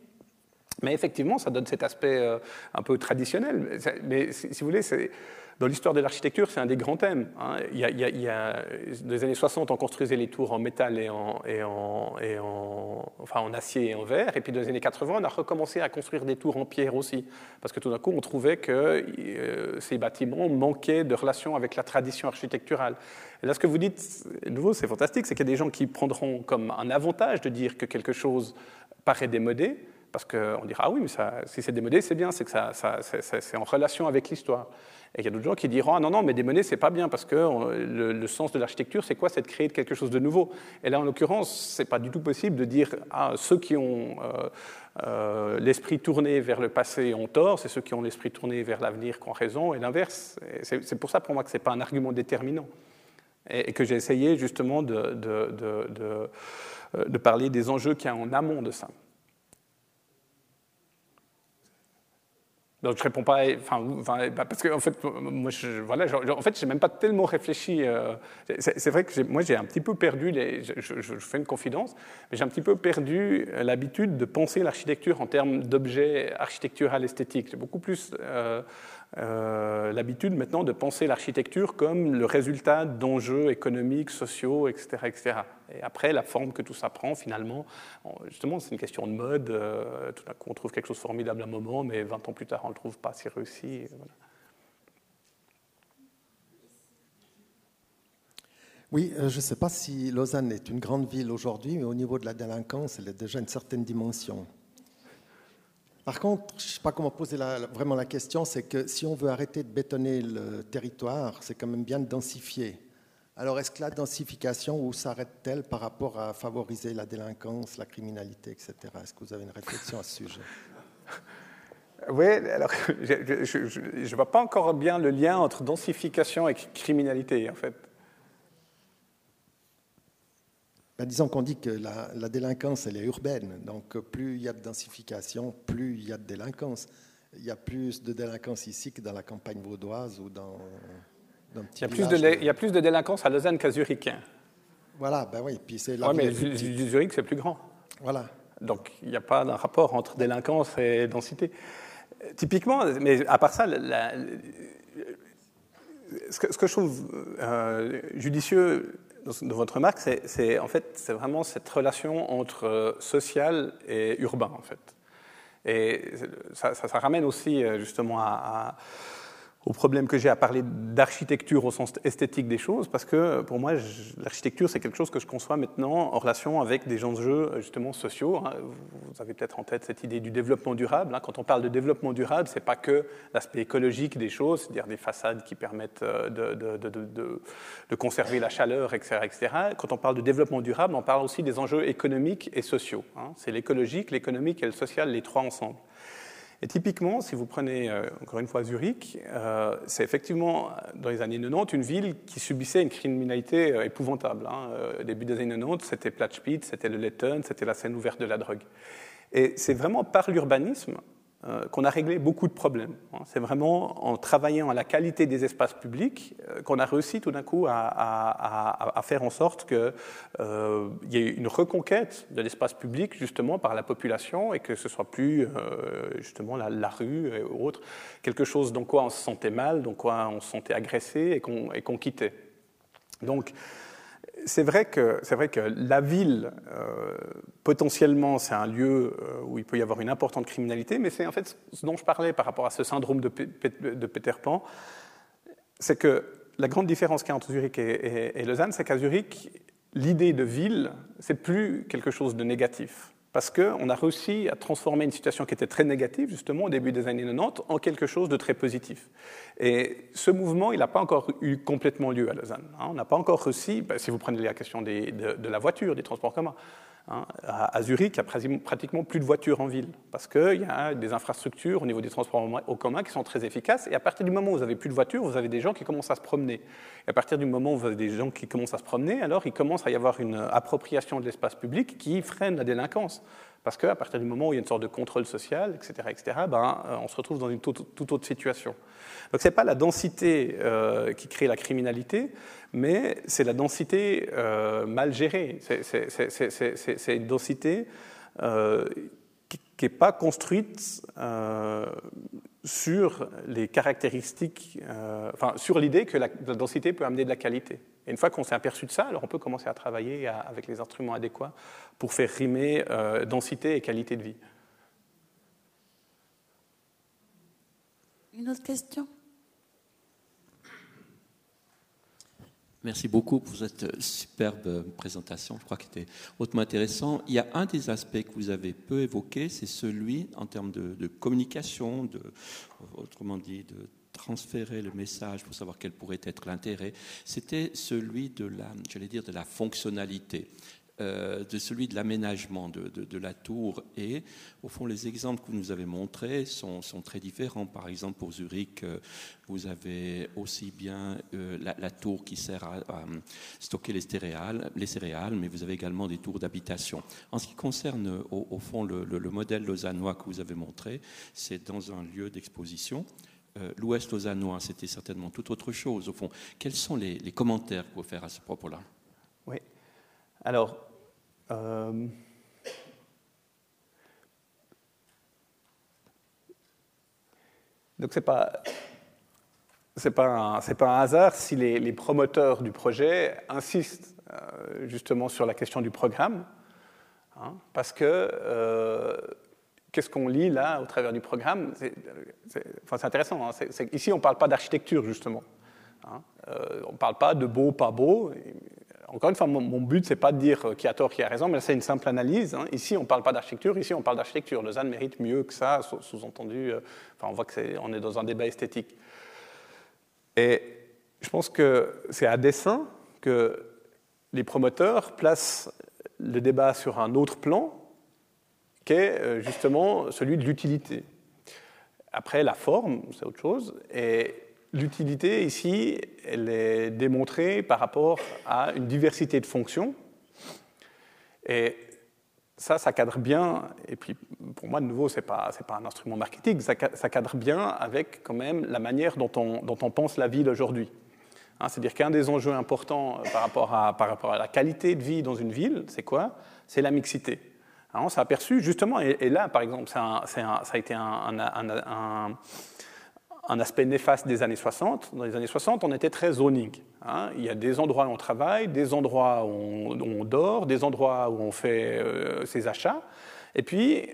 Mais effectivement, ça donne cet aspect euh, un peu traditionnel. Mais si, vous voulez, dans l'histoire de l'architecture, c'est un des grands thèmes. Hein. Dans les années 60, on construisait les tours en métal et en, acier et en verre. Et puis dans les années 80, on a recommencé à construire des tours en pierre aussi. Parce que tout d'un coup, on trouvait que euh, ces bâtiments manquaient de relation avec la tradition architecturale. Et là, ce que vous dites, nouveau, c'est fantastique, c'est qu'il y a des gens qui prendront comme un avantage de dire que quelque chose paraît démodé, parce qu'on dira, ah oui, mais si c'est démodé, c'est bien, c'est que ça, c'est en relation avec l'histoire. Et il y a d'autres gens qui diront, ah non, non, mais démodé, c'est pas bien, parce que le, sens de l'architecture, c'est quoi? C'est de créer quelque chose de nouveau. Et là, en l'occurrence, c'est pas du tout possible de dire, ah, ceux qui ont euh, euh, l'esprit tourné vers le passé ont tort, c'est ceux qui ont l'esprit tourné vers l'avenir qui ont raison, et l'inverse. C'est pour ça, pour moi, que c'est pas un argument déterminant. Et, que j'ai essayé, justement, de, de parler des enjeux qu'il y a en amont de ça. Donc je réponds pas, enfin, bah, parce que en fait, moi, je, voilà, en fait, j'ai même pas tellement réfléchi. Euh, c'est vrai que moi, j'ai un petit peu perdu, je, fais une confidence, mais j'ai un petit peu perdu l'habitude de penser l'architecture en termes d'objets architectural esthétiques. J'ai beaucoup plus euh, euh, l'habitude maintenant de penser l'architecture comme le résultat d'enjeux économiques, sociaux, etc., etc. Et après, la forme que tout ça prend, finalement, justement, c'est une question de mode. Euh, tout d'un coup, on trouve quelque chose de formidable à un moment, mais 20 ans plus tard, on ne le trouve pas si réussi. Oui, euh, je ne sais pas si Lausanne est une grande ville aujourd'hui, mais au niveau de la délinquance, elle a déjà une certaine dimension. Par contre, je ne sais pas comment poser vraiment la question, c'est que si on veut arrêter de bétonner le territoire, c'est quand même bien de densifier. Alors, est-ce que la densification, où s'arrête-t-elle par rapport à favoriser la délinquance, la criminalité, etc. Est-ce que vous avez une réflexion à ce sujet? Oui, alors je ne vois pas encore bien le lien entre densification et criminalité, en fait. Ben, disons qu'on dit que la, délinquance, elle est urbaine. Donc, plus il y a de densification, plus il y a de délinquance. Il y a plus de délinquance ici que dans la campagne vaudoise ou dans, dans petit il y, a plus de, il y a plus de délinquance à Lausanne qu'à Zurich. Hein. Voilà, ben oui. Puis c'est ouais, mais Zurich, c'est plus grand. Voilà. Donc, il n'y a pas d'un rapport entre délinquance et densité. Typiquement, mais à part ça, ce, que, je trouve euh, judicieux de votre remarque, c'est en fait c'est vraiment cette relation entre social et urbain en fait. Et ça, ça, ramène aussi justement à au problème que j'ai à parler d'architecture au sens esthétique des choses, parce que pour moi, l'architecture, c'est quelque chose que je conçois maintenant en relation avec des enjeux justement sociaux. Hein. Vous avez peut-être en tête cette idée du développement durable. Hein. Quand on parle de développement durable, c'est pas que l'aspect écologique des choses, c'est-à-dire des façades qui permettent euh, de, conserver la chaleur, etc., etc. Quand on parle de développement durable, on parle aussi des enjeux économiques et sociaux. Hein. C'est l'écologique, l'économique et le social, les trois ensemble. Et typiquement, si vous prenez euh, encore une fois Zurich, euh, c'est effectivement dans les années 90 une ville qui subissait une criminalité euh, épouvantable. Hein. Au début des années 90, c'était Platschpitz, c'était le Letten, c'était la scène ouverte de la drogue. Et c'est vraiment par l'urbanisme euh, qu'on a réglé beaucoup de problèmes. Hein. C'est vraiment en travaillant à la qualité des espaces publics euh, qu'on a réussi tout d'un coup à, faire en sorte qu'il euh, y ait une reconquête de l'espace public justement par la population et que ce soit plus justement la, rue et autres, quelque chose dans quoi on se sentait mal, dans quoi on se sentait agressé et qu'on quittait. Donc, c'est vrai, que, la ville, euh, potentiellement, c'est un lieu euh, où il peut y avoir une importante criminalité, mais c'est en fait ce dont je parlais par rapport à ce syndrome de, Peter Pan, c'est que la grande différence qu'il y a entre Zurich et Lausanne, c'est qu'à Zurich, l'idée de ville, c'est plus quelque chose de négatif parce qu'on a réussi à transformer une situation qui était très négative, justement, au début des années 90, en quelque chose de très positif. Et ce mouvement, il n'a pas encore eu complètement lieu à Lausanne. Hein. On n'a pas encore réussi, ben, si vous prenez la question de, de, la voiture, des transports communs, Hein, à Zurich, il n'y a pratiquement plus de voitures en ville, parce qu'il y a des infrastructures au niveau des transports en commun qui sont très efficaces, et à partir du moment où vous n'avez plus de voitures, vous avez des gens qui commencent à se promener. Et à partir du moment où vous avez des gens qui commencent à se promener, alors il commence à y avoir une appropriation de l'espace public qui freine la délinquance. Parce qu'à partir du moment où il y a une sorte de contrôle social, etc., etc., ben, euh, on se retrouve dans une toute, autre situation. Donc ce n'est pas la densité euh, qui crée la criminalité, mais c'est la densité euh, mal gérée. C'est une densité qui n'est pas construite sur les caractéristiques, enfin sur l'idée que la, la, densité peut amener de la qualité. Et une fois qu'on s'est aperçu de ça, alors on peut commencer à travailler avec les instruments adéquats pour faire rimer euh, densité et qualité de vie. Une autre question? Merci beaucoup pour cette superbe présentation. Je crois qu'elle était hautement intéressant. Il y a un des aspects que vous avez peu évoqué, c'est celui en termes de, de, communication, de, autrement dit, de transférer le message pour savoir quel pourrait être l'intérêt. C'était celui de la, j'allais dire, de la fonctionnalité. Euh, de celui de l'aménagement de, la tour. Et au fond, les exemples que vous nous avez montrés sont, très différents. Par exemple, pour Zurich, euh, vous avez aussi bien euh, la, tour qui sert à, stocker les céréales, les céréales, mais vous avez également des tours d'habitation. En ce qui concerne, au, fond, le, modèle lausannois que vous avez montré, c'est dans un lieu d'exposition. L'Ouest lausannois, c'était certainement tout autre chose. Au fond, quels sont les, commentaires que vous faire à ce propos-là? Oui. Alors, euh, donc c'est pas pas pas un hasard si les, promoteurs du projet insistent euh, justement sur la question du programme, hein, parce que euh, qu'est-ce qu'on lit là au travers du programme? C'est intéressant. Hein, ici, on ne parle pas d'architecture justement. Hein, on ne parle pas de beau, pas beau encore une fois, mon, but, ce n'est pas de dire qui a tort, qui a raison, mais c'est une simple analyse. Hein. Ici, on ne parle pas d'architecture, ici, on parle d'architecture. Lausanne mérite mieux que ça, sous-entendu. Euh, enfin, on voit qu'on est, est dans un débat esthétique. Et je pense que c'est à dessein que les promoteurs placent le débat sur un autre plan, qui est euh, justement celui de l'utilité. Après, la forme, c'est autre chose. L'utilité ici, elle est démontrée par rapport à une diversité de fonctions. Et ça, ça cadre bien, et puis pour moi, de nouveau, ce n'est pas, pas un instrument marketing, ça, cadre bien avec quand même la manière dont on, dont on pense la ville aujourd'hui. Hein, c'est-à-dire qu'un des enjeux importants par rapport, à, par rapport à la qualité de vie dans une ville, c'est quoi? C'est la mixité. Hein, on s'est aperçu, justement, et, là, par exemple, ça a été un un aspect néfaste des années 60. Dans les années 60, on était très zoning. Hein. Il y a des endroits où on travaille, des endroits où on, dort, des endroits où on fait euh, ses achats, et puis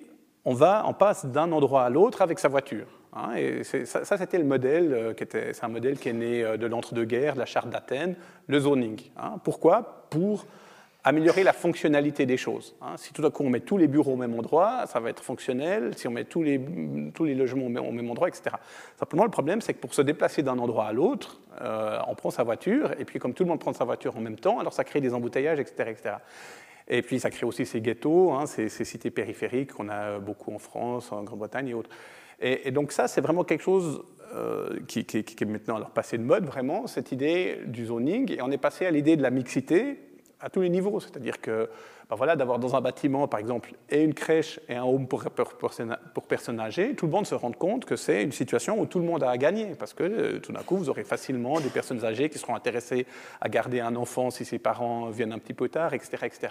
on, passe d'un endroit à l'autre avec sa voiture. Hein. et ça, ça c'était le modèle, euh, qui était, c'est un modèle qui est né euh, de l'entre-deux-guerres, de la charte d'Athènes, le zoning. Hein. Pourquoi? Pour améliorer la fonctionnalité des choses. Hein. Si tout à coup on met tous les bureaux au même endroit, ça va être fonctionnel. Si on met tous les, tous les logements au même endroit, etc. Simplement, le problème, c'est que pour se déplacer d'un endroit à l'autre, euh, on prend sa voiture, et puis comme tout le monde prend sa voiture en même temps, alors ça crée des embouteillages, etc. etc. Et puis ça crée aussi ces ghettos, hein, ces, cités périphériques qu'on a beaucoup en France, en Grande-Bretagne et autres. Et, donc ça, c'est vraiment quelque chose euh, qui, qui, qui, est maintenant alors passé de mode, vraiment, cette idée du zoning. Et on est passé à l'idée de la mixité, à tous les niveaux. C'est-à-dire que ben voilà, d'avoir dans un bâtiment, par exemple, et une crèche et un home pour, pour, personnes âgées, tout le monde se rend compte que c'est une situation où tout le monde a à gagner. Parce que euh, tout d'un coup, vous aurez facilement des personnes âgées qui seront intéressées à garder un enfant si ses parents viennent un petit peu tard, etc. etc.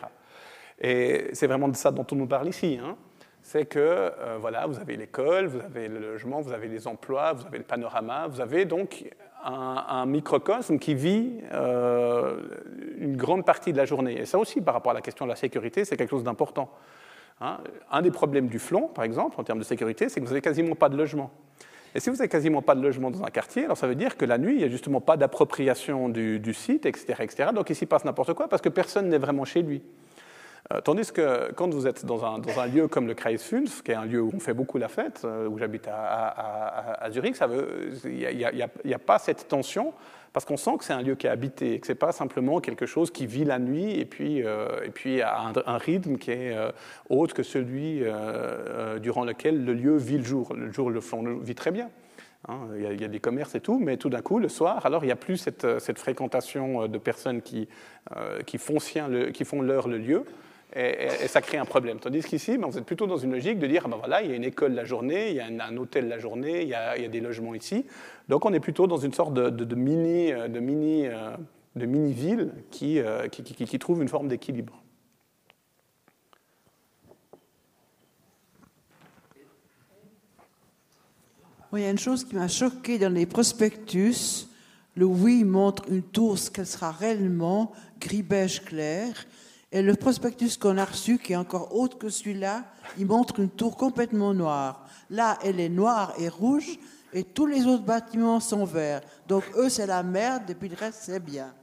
Et c'est vraiment de ça dont on nous parle ici. Hein. c'est que euh, voilà, vous avez l'école, vous avez le logement, vous avez les emplois, vous avez le panorama, vous avez donc un, microcosme qui vit euh, une grande partie de la journée. Et ça aussi, par rapport à la question de la sécurité, c'est quelque chose d'important. Hein. un des problèmes du flon, par exemple, en termes de sécurité, c'est que vous n'avez quasiment pas de logement. Et si vous n'avez quasiment pas de logement dans un quartier, alors ça veut dire que la nuit, il n'y a justement pas d'appropriation du, site, etc., etc. Donc il s'y passe n'importe quoi parce que personne n'est vraiment chez lui. Euh, tandis que quand vous êtes dans un, dans un, lieu comme le Kreisfünf, qui est un lieu où on fait beaucoup la fête, euh, où j'habite à, Zurich, il n'y a, pas cette tension parce qu'on sent que c'est un lieu qui est habité, que ce n'est pas simplement quelque chose qui vit la nuit et puis, euh, et puis a un, rythme qui est autre que celui durant lequel le lieu vit le jour. Le jour, le fond vit très bien. Hein. il, y a, des commerces et tout, mais tout d'un coup, le soir, alors il n'y a plus cette, cette, fréquentation de personnes qui, qui font, le, qui font leur le lieu et, ça crée un problème. Tandis qu'ici, ben, vous êtes plutôt dans une logique de dire, ben voilà, il y a une école la journée, il y a un, hôtel la journée, il y, a, des logements ici. Donc on est plutôt dans une sorte de, mini, de mini, de mini ville qui, euh, qui, trouve une forme d'équilibre. il y a une chose qui m'a choqué dans les prospectus. Le oui montre une tour, ce qu'elle sera réellement, gris beige clair. Et le prospectus qu'on a reçu, qui est encore autre que celui-là, il montre une tour complètement noire. Là, elle est noire et rouge, et tous les autres bâtiments sont verts. Donc eux, c'est la merde, et puis le reste, c'est bien.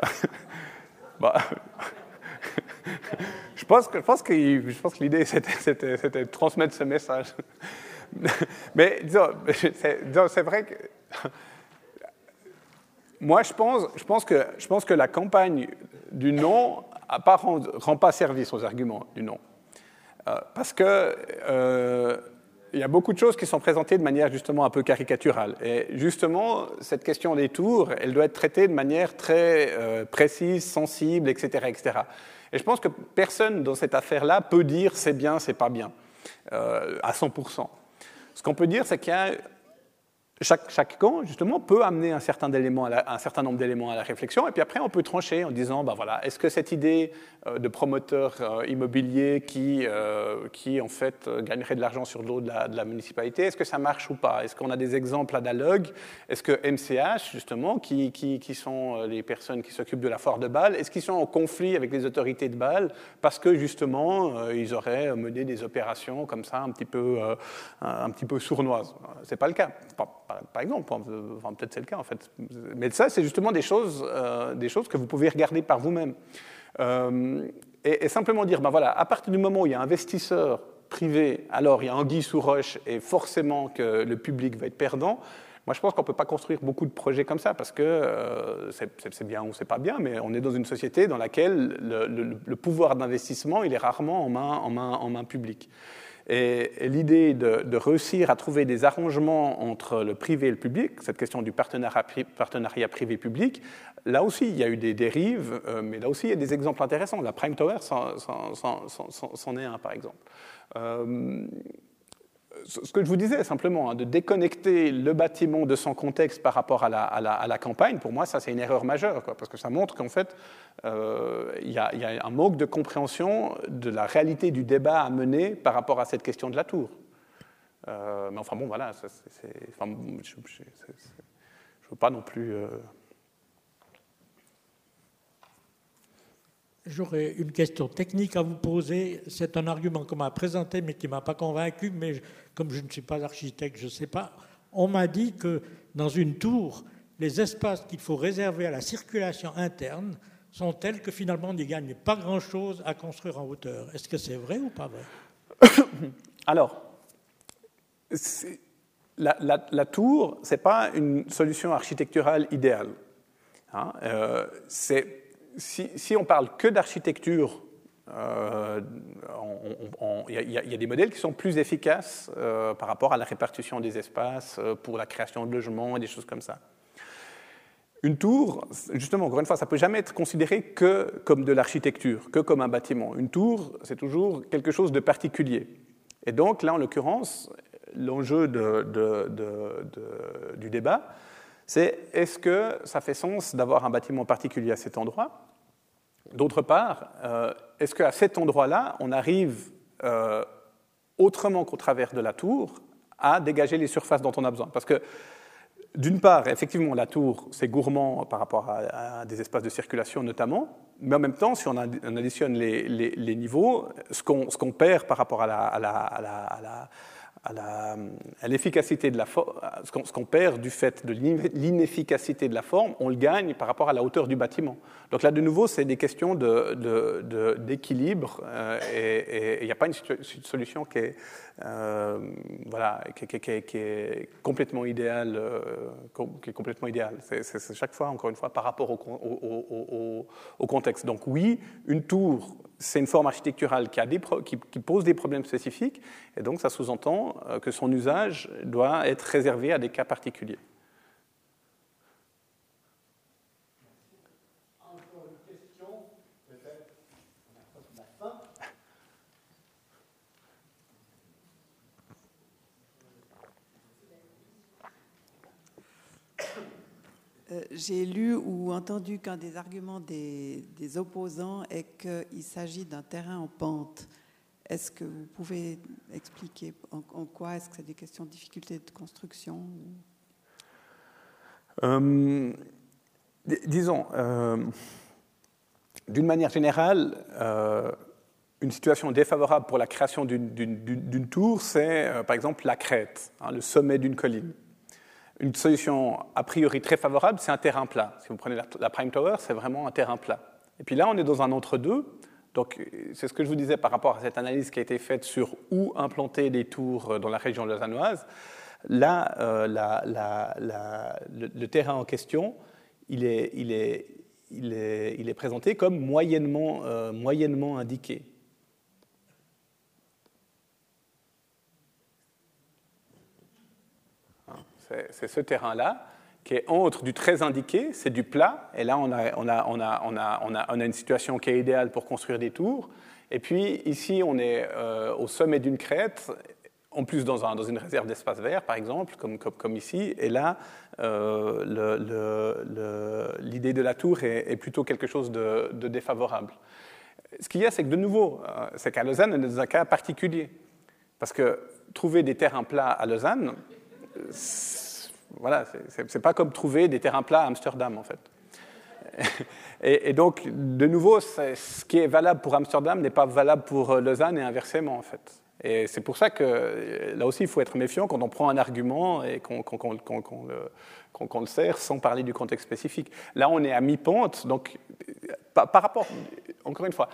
bah, je pense que, que, que l'idée, c'était, de transmettre ce message. Mais disons, c'est vrai que moi, je pense, que, la campagne du non ne rend, pas service aux arguments du non. Euh, parce que euh, y a beaucoup de choses qui sont présentées de manière justement un peu caricaturale. Et justement, cette question des tours, elle doit être traitée de manière très euh, précise, sensible, etc., etc. Et je pense que personne dans cette affaire-là peut dire c'est bien, c'est pas bien, à 100%. Ce qu'on peut dire, c'est qu'il y a chaque, camp, justement, peut amener un certain, nombre d'éléments à la réflexion, et puis après, on peut trancher en disant, ben voilà, est-ce que cette idée euh, de promoteur euh, immobilier qui, euh, qui, en fait, gagnerait de l'argent sur l'eau de la, de la municipalité, est-ce que ça marche ou pas? Est-ce qu'on a des exemples analogues? Est-ce que MCH, justement, qui, qui, qui sont les personnes qui s'occupent de la foire de Bâle, est-ce qu'ils sont en conflit avec les autorités de Bâle parce que, justement, ils auraient mené des opérations comme ça, un petit peu, un petit peu sournoises? C'est pas le cas par, exemple. Enfin, peut-être c'est le cas, en fait. Mais ça, c'est justement des choses, euh, des choses que vous pouvez regarder par vous-même. Euh, et, simplement dire, ben voilà, à partir du moment où il y a investisseur privé, alors il y a anguille sous roche et forcément que le public va être perdant. Moi, je pense qu'on ne peut pas construire beaucoup de projets comme ça parce que euh, c'est bien ou c'est pas bien, mais on est dans une société dans laquelle le, pouvoir d'investissement, il est rarement en main, en main, en main publique. Et, l'idée de, réussir à trouver des arrangements entre le privé et le public, cette question du partenariat, privé-public, là aussi, il y a eu des dérives, euh, mais là aussi, il y a des exemples intéressants. La Prime Tower, c'en est un, par exemple. Euh, ce que je vous disais simplement, hein, de déconnecter le bâtiment de son contexte par rapport à la, campagne, pour moi, ça c'est une erreur majeure, parce que ça montre qu'en fait, euh, il y, a un manque de compréhension de la réalité du débat à mener par rapport à cette question de la tour. mais enfin bon, voilà, enfin, je ne veux pas non plus. J'aurais une question technique à vous poser. C'est un argument qu'on m'a présenté, mais qui ne m'a pas convaincu. Mais comme je ne suis pas architecte, je ne sais pas. On m'a dit que dans une tour, les espaces qu'il faut réserver à la circulation interne sont tels que finalement on n'y gagne pas grand-chose à construire en hauteur. Est-ce que c'est vrai ou pas vrai? Alors, la, tour, ce n'est pas une solution architecturale idéale. Hein. Euh, si, on parle que d'architecture, euh, il y, a des modèles qui sont plus efficaces euh, par rapport à la répartition des espaces, pour la création de logements et des choses comme ça. Une tour, justement, encore une fois, ça ne peut jamais être considéré que comme de l'architecture, que comme un bâtiment. Une tour, c'est toujours quelque chose de particulier. Et donc, là, en l'occurrence, l'enjeu du débat, c'est est-ce que ça fait sens d'avoir un bâtiment particulier à cet endroit D'autre part, euh, est-ce qu'à cet endroit-là, on arrive, euh, autrement qu'au travers de la tour, à dégager les surfaces dont on a besoin? Parce que d'une part, effectivement, la tour, c'est gourmand par rapport à, des espaces de circulation notamment, mais en même temps, si on, additionne les, niveaux, ce qu'on perd par rapport à la l'efficacité de la forme, ce qu'on perd du fait de l'inefficacité de la forme, on le gagne par rapport à la hauteur du bâtiment. Donc là, de nouveau, c'est des questions d'équilibre euh, et il n'y a pas une, solution qui est, euh, complètement idéale. Euh. C'est chaque fois, encore une fois, par rapport au contexte. Donc oui, une tour c'est une forme architecturale qui, pose des problèmes spécifiques, et donc ça sous-entend euh, que son usage doit être réservé à des cas particuliers. J'ai lu ou entendu qu'un des arguments des, opposants est qu'il s'agit d'un terrain en pente. Est-ce que vous pouvez expliquer en, quoi est-ce que c'est des questions de difficulté de construction euh, Disons, euh, d'une manière générale, une situation défavorable pour la création d'une tour, c'est par exemple la crête, hein, le sommet d'une colline. Une solution a priori très favorable, c'est un terrain plat. Si vous prenez la, Prime Tower, c'est vraiment un terrain plat. Et puis là, on est dans un entre-deux. Donc, c'est ce que je vous disais par rapport à cette analyse qui a été faite sur où implanter des tours dans la région lausannoise. Là, euh, le, terrain en question, il est, il est, il est, il est présenté comme moyennement, euh, moyennement indiqué. C'est ce terrain-là qui est entre du très indiqué, c'est du plat, et là on a, une situation qui est idéale pour construire des tours. Et puis ici on est euh, au sommet d'une crête, en plus dans, un, dans une réserve d'espace vert par exemple, comme, comme, comme, ici, et là euh, l'idée de la tour est, plutôt quelque chose de, de défavorable. Ce qu'il y a, c'est que de nouveau, euh, c'est qu'à Lausanne, on est dans un cas particulier. Parce que trouver des terrains plats à Lausanne, voilà, c'est pas comme trouver des terrains plats à Amsterdam en fait. Et, donc, de nouveau, ce qui est valable pour Amsterdam n'est pas valable pour euh, Lausanne et inversement en fait. Et c'est pour ça que euh, là aussi, il faut être méfiant quand on prend un argument et qu'on le, le, sert sans parler du contexte spécifique. Là, on est à mi-pente, donc par, par rapport, encore une fois,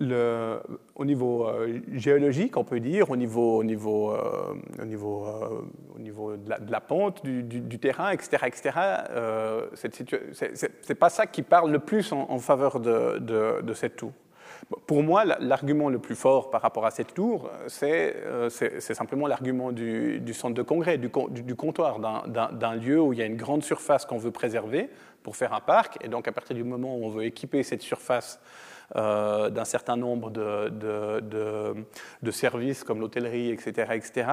au niveau euh, géologique, on peut dire, au niveau, au niveau, euh, au niveau, euh, au niveau de, la, pente du, terrain, etc., etc. c'est pas ça qui parle le plus en, faveur de, cette tour. Pour moi, l'argument le plus fort par rapport à cette tour, c'est simplement l'argument du, centre de congrès, du comptoir, d'un lieu où il y a une grande surface qu'on veut préserver pour faire un parc. Et donc, à partir du moment où on veut équiper cette surface euh, d'un certain nombre de, services comme l'hôtellerie, etc., etc.,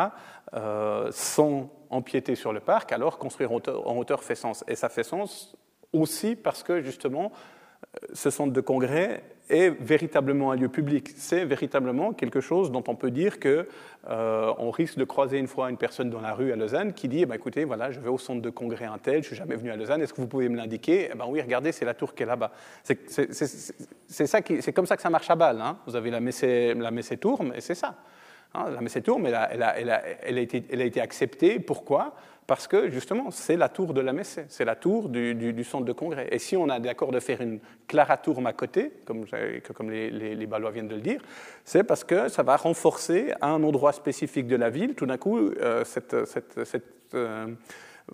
euh, sans empiéter sur le parc, alors construire en hauteur, fait sens. Et ça fait sens aussi parce que justement, ce centre de congrès est véritablement un lieu public. C'est véritablement quelque chose dont on peut dire que euh, risque de croiser une fois une personne dans la rue à Lausanne qui dit eh ben, écoutez, voilà, je vais au centre de congrès un tel, je suis jamais venu à Lausanne, est-ce que vous pouvez me l'indiquer? Eh ben, Oui, regardez, c'est la tour qui est là-bas. C'est comme ça que ça marche à Bâle. Hein. Vous avez la Messée, la Tourme, et c'est ça. Hein, la Messée Tourme, elle a été acceptée. Pourquoi? Parce que justement, c'est la tour de la Messe, c'est la tour du, centre de congrès. Et si on a d'accord de faire une Claratourme à côté, comme, les, les, Balois viennent de le dire, c'est parce que ça va renforcer à un endroit spécifique de la ville, tout d'un coup, euh, cette euh,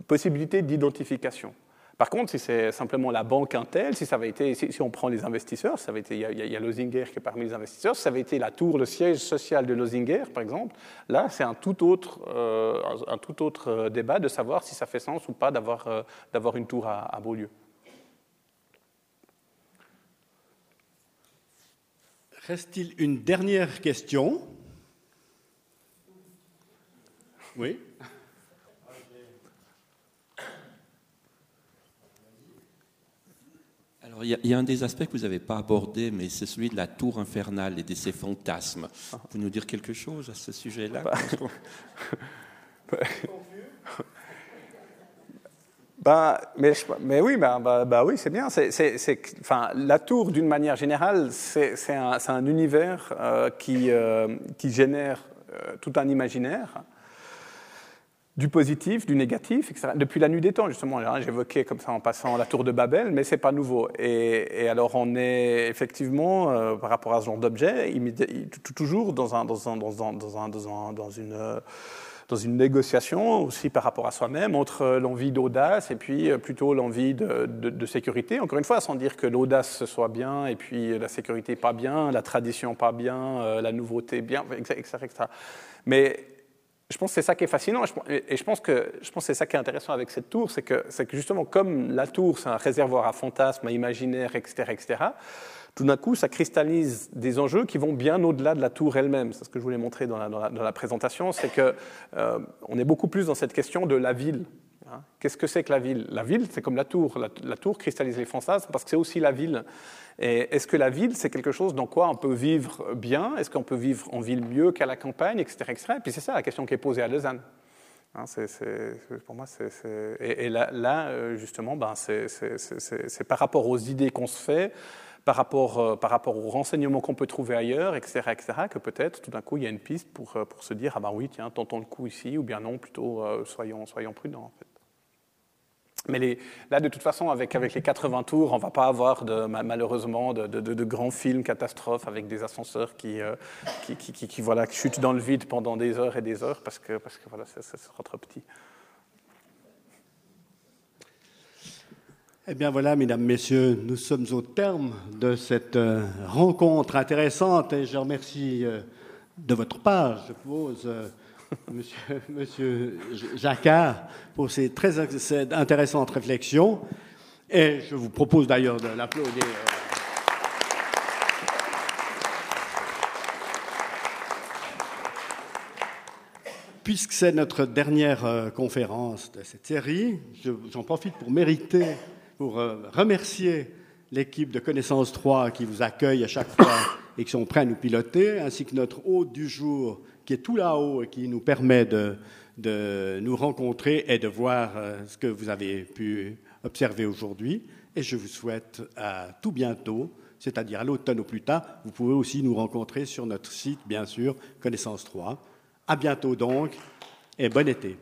possibilité d'identification. Par contre, si c'est simplement la banque Intel, si ça avait été, si, on prend les investisseurs, ça avait il y, a, qui est parmi les investisseurs, si ça avait été la tour, le siège social de Lozinger, par exemple, là, c'est un tout autre, euh, autre débat de savoir si ça fait sens ou pas d'avoir, euh, une tour à, à Beaulieu. Reste-t-il une dernière question? Oui. Alors, il y, a, il y, a un des aspects que vous n'avez pas abordé, mais c'est celui de la tour infernale et de ses fantasmes. Vous pouvez nous dire quelque chose à ce sujet-là bah, mais, mais, oui, bah, bah, bah oui, c'est bien. C'est, enfin, la tour, d'une manière générale, c'est, c'est un, un, univers euh, qui, euh, qui, génère euh, tout un imaginaire du positif, du négatif, etc. Depuis la nuit des temps, justement, j'évoquais comme ça en passant la tour de Babel, mais c'est pas nouveau. Et, alors on est effectivement, euh, par rapport à ce genre d'objet, toujours dans, un, dans, un, dans, un, dans, un, dans, une, négociation aussi par rapport à soi-même entre l'envie d'audace et puis plutôt l'envie de, sécurité. Encore une fois, sans dire que l'audace soit bien et puis la sécurité pas bien, la tradition pas bien, euh, la nouveauté bien, etc. etc. Mais je pense que c'est ça qui est fascinant et je pense que je pense c'est ça qui est intéressant avec cette tour, c'est que, c'est que justement comme la tour c'est un réservoir à fantasmes, à imaginaires, etc., etc., tout d'un coup ça cristallise des enjeux qui vont bien au-delà de la tour elle-même. C'est ce que je voulais montrer dans la, dans la, dans la présentation, c'est que euh, on est beaucoup plus dans cette question de la ville. Hein. Qu'est-ce que c'est que la ville? La ville, c'est comme la tour. La, tour cristallise les fantasmes parce que c'est aussi la ville. Et est-ce que la ville, c'est quelque chose dans quoi on peut vivre bien? Est-ce qu'on peut vivre en ville mieux qu'à la campagne, etc., etc. Et puis c'est ça la question qui est posée à Lausanne. Hein, pour moi, c'est, et, là, là justement, ben, c'est, par rapport aux idées qu'on se fait, par rapport, euh, par rapport aux renseignements qu'on peut trouver ailleurs, etc., etc., que peut-être tout d'un coup il y a une piste pour, pour se dire ah ben oui, tiens, tentons le coup ici, ou bien non, plutôt euh, soyons, soyons prudents. Mais là, de toute façon, avec, avec les 80 tours, on ne va pas avoir malheureusement de, de, grands films catastrophes avec des ascenseurs qui, euh, qui, qui, qui, qui, chutent dans le vide pendant des heures et des heures parce que, parce que voilà, ça, sera trop petit. Eh bien voilà, mesdames, messieurs, nous sommes au terme de cette euh, rencontre intéressante et je remercie euh, de votre part, je euh, monsieur, Jacquard, pour ces très intéressantes réflexions. Et je vous propose d'ailleurs de l'applaudir. Puisque c'est notre dernière conférence de cette série, j'en profite pour mériter, pour remercier l'équipe de Connaissance 3 qui vous accueille à chaque fois et qui sont prêts à nous piloter, ainsi que notre hôte du jour, qui est tout là-haut et qui nous permet de, nous rencontrer et de voir ce que vous avez pu observer aujourd'hui. Et je vous souhaite à tout bientôt, c'est-à-dire à, à l'automne au plus tard. Vous pouvez aussi nous rencontrer sur notre site, bien sûr, Connaissance 3. À bientôt donc et bon été.